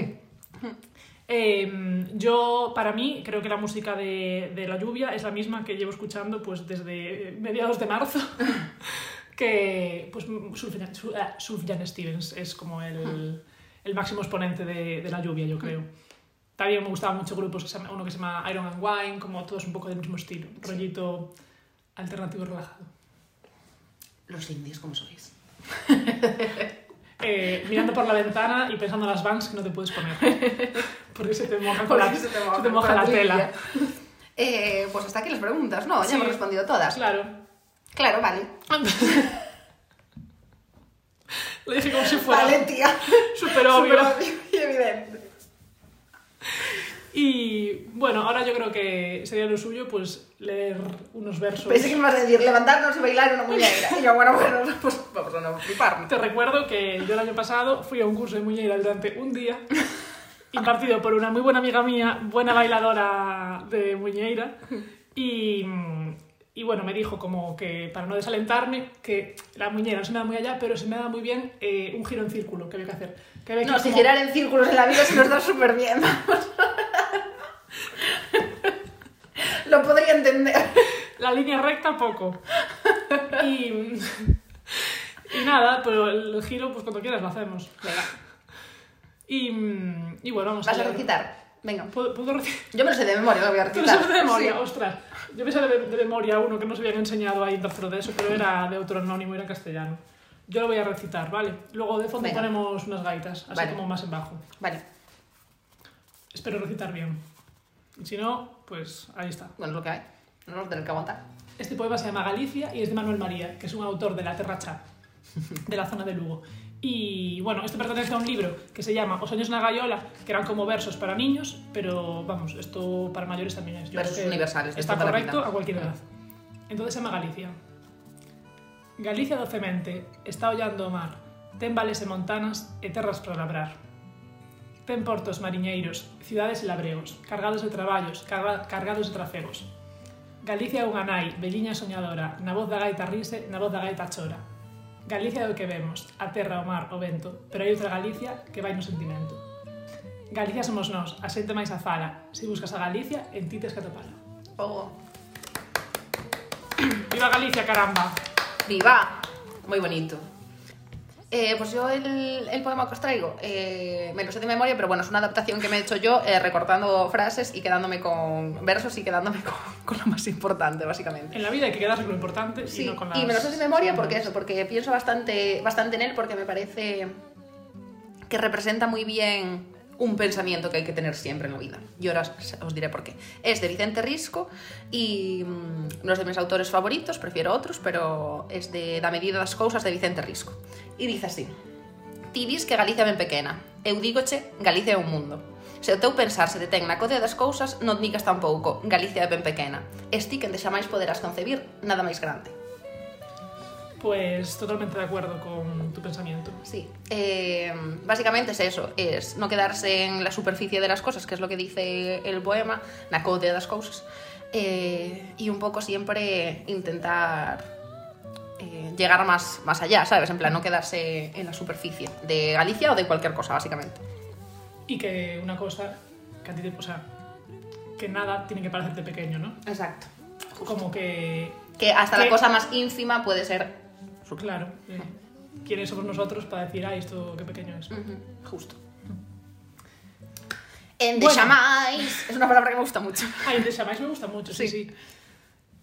Eh, yo, para mí, creo que la música de, de la lluvia es la misma que llevo escuchando pues desde mediados de marzo. que pues Sufjan, Su- ah, Sufjan Stevens es como el, el máximo exponente de, de la lluvia, yo creo. También me gustaban mucho grupos, que se llama- uno que se llama Iron and Wine, como todos un poco del mismo estilo, rollito alternativo relajado. Los indios, ¿cómo sois? Eh, mirando por la ventana y pensando en las vans que no te puedes poner. Porque se te moja, con la, se te moja se te moja con la la tela. Eh, pues hasta aquí las preguntas, ¿no? Ya Sí. hemos respondido todas. Claro. Claro, vale. Lo dije como si fuera Vale, tía. súper obvio. Súper obvio y evidente. Y bueno, ahora yo creo que sería lo suyo, pues leer unos versos. Pensé que me ibas a decir levantarnos y bailar una muñeira. Y yo, bueno, bueno, pues vamos a no fliparnos. Te recuerdo que yo el año pasado fui a un curso de muñeira durante un día, impartido por una muy buena amiga mía, buena bailadora de muñeira, y, y bueno, me dijo como que para no desalentarme, que la muñeira no se me da muy allá, pero se me da muy bien eh, un giro en círculo que había que hacer. Que había que No, si como- girar en círculos en la vida se nos da súper bien. vamos. Lo podría entender. La línea recta, poco. Y, y nada, pero el giro, pues cuando quieras lo hacemos. Venga, Y, y bueno, vamos vas a recitar. Venga. ¿Puedo, puedo recitar? Yo me lo sé de memoria, lo voy a ¿Tú lo recitar. sabes de memoria? Sí. Ostras. Yo me sé de, de memoria uno que nos habían enseñado ahí en tercero de eso, pero era de otro anónimo, era castellano. Yo lo voy a recitar, ¿vale? Luego de fondo Venga. ponemos unas gaitas, así Vale. como más en bajo. Vale, Espero recitar bien. Y si no, pues ahí está. bueno, es lo que hay. No nos tener que aguantar. Este poema se llama Galicia y es de Manuel María, que es un autor de la Terra Chá, de la zona de Lugo. Y bueno, esto pertenece a un libro que se llama Os años na gaiola, que eran como versos para niños, pero vamos, esto para mayores también es. Yo versos universales. Está correcto a cualquier edad. Entonces se llama Galicia. Galicia docemente está ollando o mar, ten vales e montanas e terras para labrar. Ten portos mariñeiros, cidades e labregos, cargados de traballos, carga, cargados de trafegos. Galicia é unha nai, veliña soñadora, na voz da gaita rise, na voz da gaita chora Galicia é o que vemos, a terra, o mar, o vento, pero hai outra Galicia que vai no sentimento. Galicia somos nós, a xente máis a fala. Se buscas a Galicia, en ti tes que atopala. Oh. Viva Galicia, caramba! Viva! Moi bonito. Eh, pues yo el, el poema que os traigo eh, me lo sé de memoria, pero bueno, es una adaptación que me he hecho yo eh, recortando frases y quedándome con versos y quedándome con, con lo más importante, básicamente. En la vida hay que quedarse con lo importante Sí, y no con las... y me lo sé de memoria porque eso, porque pienso bastante, bastante en él, porque me parece que representa muy bien un pensamiento que hay que tener siempre en la vida. Y ahora os diré por qué. Es de Vicente Risco y mm, no es de mis autores favoritos, prefiero otros, pero es de Da medida das cousas de Vicente Risco. Y dice así: Ti dis que Galicia ben pequena. Eu dígoche, Galicia é un mundo. Se o teu pensar se detén na codea das cousas, non digas tampouco, Galicia é ben pequena. Esti quen xa máis poderás concebir, nada máis grande. Pues totalmente de acuerdo con tu pensamiento. Sí, eh, básicamente es eso, es no quedarse en la superficie de las cosas, que es lo que dice el poema, na code das cousas, eh, y un poco siempre intentar eh, llegar más, más allá, ¿sabes? En plan, no quedarse en la superficie de Galicia o de cualquier cosa, básicamente. Y que una cosa que a ti te... O sea, que nada tiene que parecerte pequeño, ¿no? Exacto. Como que... Que hasta Que- la cosa más ínfima puede ser... Claro. eh, ¿Quiénes somos nosotros para decir, ay, esto qué pequeño es? Justo. En Bueno. Deschamais, es una palabra que me gusta mucho. Ay, el de Xamais me gusta mucho, sí, Sí. sí.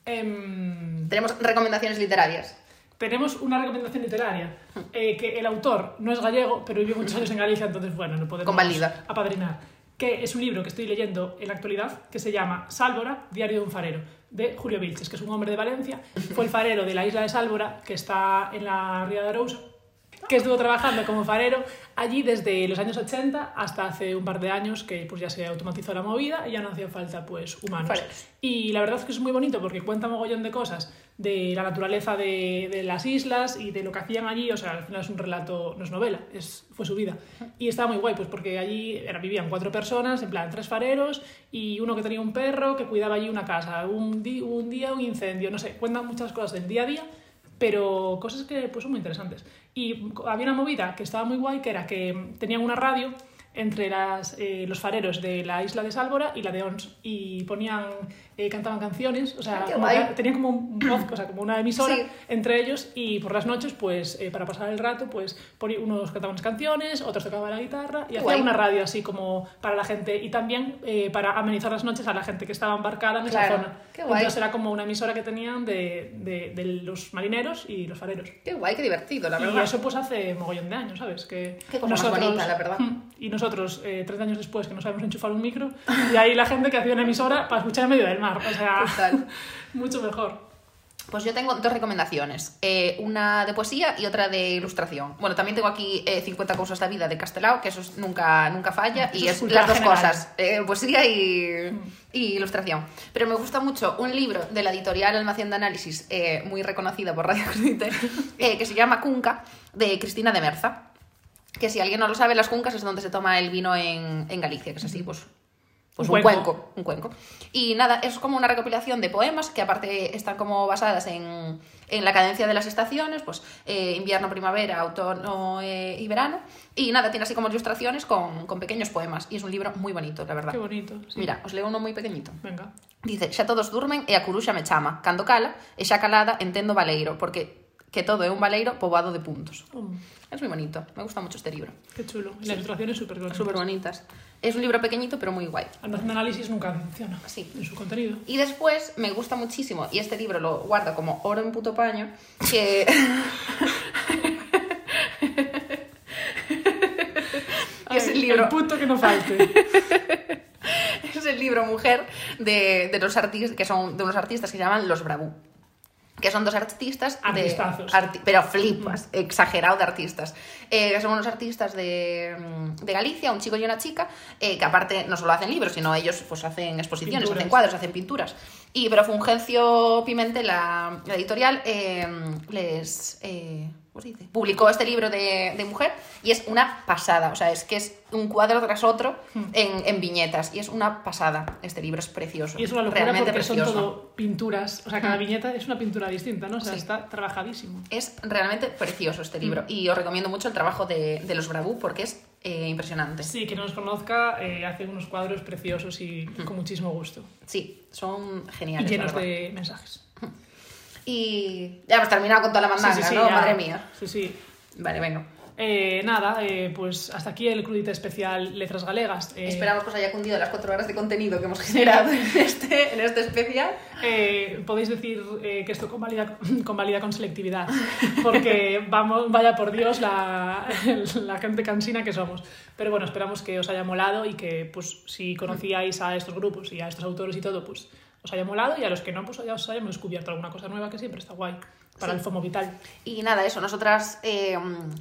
Em, Tenemos recomendaciones literarias. tenemos una recomendación literaria, eh, que el autor no es gallego, pero vivió muchos años en Galicia, entonces, bueno, lo podemos Convalida. apadrinar. Que es un libro que estoy leyendo en la actualidad, que se llama Sálvora, Diario de un farero, de Julio Vilches, que es un hombre de Valencia. Fue el farero de la isla de Sálvora, que está en la Ría de Arousa, que estuvo trabajando como farero allí desde los años 80 hasta hace un par de años que pues ya se automatizó la movida y ya no hacía falta pues humanos. Fareros. Y la verdad es que es muy bonito porque cuenta mogollón de cosas de la naturaleza de, de las islas y de lo que hacían allí. O sea, al final es un relato, no es novela, es, fue su vida. Y estaba muy guay, pues porque allí era, vivían cuatro personas, en plan tres fareros y uno que tenía un perro que cuidaba allí una casa. Un, di- un día un incendio, no sé, cuentan muchas cosas del día a día pero cosas que pues, son muy interesantes. Y había una movida que estaba muy guay, que era que tenían una radio entre las, eh, los fareros de la isla de Sálvora y la de Ons, y ponían, eh, cantaban canciones, o sea, Ah, como tenían como un podcast, o sea, como una emisora Sí. entre ellos, y por las noches, pues, eh, para pasar el rato, pues, unos cantaban las canciones, otros tocaban la guitarra, y hacían una radio así como para la gente, y también eh, para amenizar las noches a la gente que estaba embarcada en esa Claro, zona. qué guay. Entonces era como una emisora que tenían de, de, de los marineros y los fareros. Qué guay, qué divertido, la y verdad. eso pues hace mogollón de años, ¿sabes? Que Qué cosa más bonita, la verdad. Y nosotros, eh, 30 años después, que no sabemos enchufar un micro, y ahí la gente que hacía una emisora para escuchar en medio del mar. O sea, Total. mucho mejor. Pues yo tengo dos recomendaciones, eh, una de poesía y otra de ilustración. Bueno, también tengo aquí eh, 50 cosas de la vida de Castelao, que eso es- nunca, nunca falla, Eso y es las dos general. cosas, eh, poesía y, y ilustración. Pero me gusta mucho un libro de la editorial Almacén de Análisis, eh, muy reconocida por Radio Crudite, eh, que se llama Cunca, de Cristina de Merza. Que si alguien no lo sabe, las cuncas es donde se toma el vino en, en Galicia, que es así, pues pues Un un, cuenco. cuenco. un cuenco. Y nada, es como una recopilación de poemas que aparte están como basadas en, en la cadencia de las estaciones, pues eh, invierno, primavera, otoño eh, y verano. Y nada, tiene así como ilustraciones con, con pequeños poemas. Y es un libro muy bonito, la verdad. Qué bonito. sí. Mira, os leo uno muy pequeñito. Venga. Dice, xa todos durmen e a curuxa me chama. Cando cala, e xa calada entendo baleiro, porque que todo é un baleiro poboado de puntos. Mm, Es muy bonito, me gusta mucho este libro. qué chulo. Y la ilustración es súper bonita. Súper bonitas. Es un libro pequeñito, pero muy guay. Almacén de análisis nunca decepciona Sí. en su contenido. Y después me gusta muchísimo, y este libro lo guardo como oro en puto paño, que... es el libro, El punto que no falte. es el libro Mujer de, de los artistas, que son de unos artistas que se llaman Los Bravú. Que son dos artistas de. Artistazos. arti- pero flipas, exagerado de artistas. Eh, que son unos artistas de, mm, de Galicia, un chico y una chica, eh, que aparte no solo hacen libros, sino ellos pues hacen exposiciones, Pinturas. hacen cuadros, hacen pinturas. Y pero Fulgencio Pimentel, la, la editorial, eh, les. ¿Cómo se dice? Publicó este libro de, de mujer y es una pasada. O sea, es que es un cuadro tras otro en, en viñetas. Y es una pasada. Este libro es precioso. Hmm. Y es una locura realmente porque precioso. son todo pinturas. O sea, cada viñeta es una pintura distinta, ¿no? O sea, Sí. está trabajadísimo. Es realmente precioso este libro y os recomiendo mucho el trabajo de, de los Bravú porque es eh, impresionante. Sí, quien no los conozca, eh, hacen unos cuadros preciosos y con muchísimo gusto. Sí, son Y geniales. llenos la verdad. de mensajes. Y ya hemos terminado con toda la mandanga, sí, sí, sí, ¿no? ya. Madre mía. Sí, sí. Vale, venga. Eh, nada, eh, pues hasta aquí el crudite especial Letras Galegas. Eh, Esperamos que os haya cundido las cuatro horas de contenido que hemos generado en este, en este especial. eh, podéis decir eh, que esto convalida, convalida con selectividad, porque vamos, vaya por Dios la, la gente cansina que somos. Pero bueno, esperamos que os haya molado y que pues si conocíais a estos grupos y a estos autores y todo, pues os haya molado y a los que no, pues ya os hayamos descubierto alguna cosa nueva que siempre está guay para Sí. el FOMO vital. Y nada, eso, nosotras eh,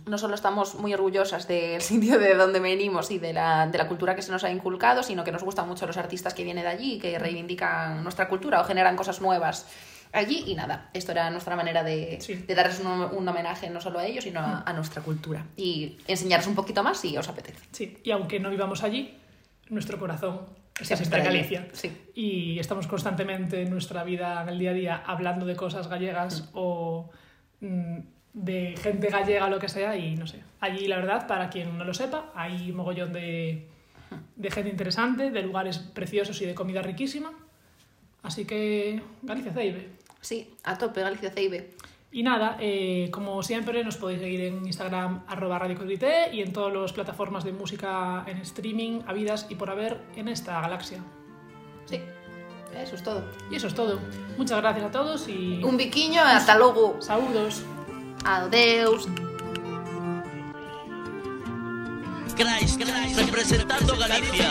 no solo estamos muy orgullosas del sitio de donde venimos y de la, de la cultura que se nos ha inculcado, sino que nos gustan mucho los artistas que vienen de allí, que reivindican nuestra cultura o generan cosas nuevas allí. Y nada, esto era nuestra manera de, Sí. de darles un, un homenaje no solo a ellos, sino a, a nuestra cultura. Y enseñaros un poquito más si os apetece. Sí, y aunque no vivamos allí, nuestro corazón está Siempre siempre en. Galicia. Sí. Y estamos constantemente en nuestra vida, en el día a día, hablando de cosas gallegas o mm, de gente gallega o lo que sea. Y no sé, allí la verdad, para quien no lo sepa, hay un mogollón de, de gente interesante, de lugares preciosos y de comida riquísima. Así que Galicia Ceibe. Sí, a tope, Galicia Ceibe. Y nada, eh, como siempre, nos podéis seguir en Instagram, arroba Radio y en todas las plataformas de música en streaming, habidas y por haber en esta galaxia. Sí, eso es todo. Y eso es todo. Muchas gracias a todos y Un biquiño, hasta luego. saludos. Adeus. Christ, representando Galicia.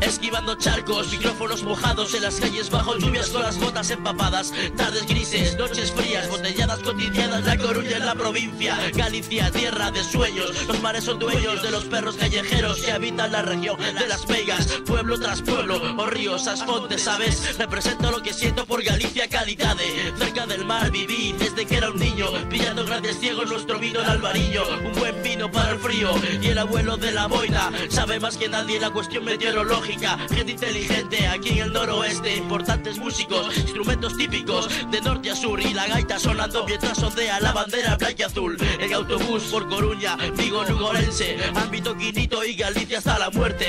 Esquivando charcos, micrófonos mojados en las calles bajo lluvias con las botas empapadas. Tardes grises, noches frías, botelladas cotidianas, La Coruña en la provincia. Galicia, tierra de sueños. Los mares son dueños de los perros callejeros que habitan la región de las Vegas. Pueblo tras pueblo, o ríos, asfontes, ¿sabes? Represento lo que siento por Galicia, calidad. Cerca del mar viví desde que era un niño, pillando grandes ciegos nuestro vino en Alvarillo. Un buen vino para el frío y el abuelo de la boina sabe más que nadie la cuestión meteorológica. Gente inteligente aquí en el noroeste, importantes músicos, instrumentos típicos de norte a sur y la gaita sonando mientras ondea la bandera blanca y azul. En autobús por Coruña, Vigo, Lugorense, ámbito Quinito y Galicia hasta la muerte.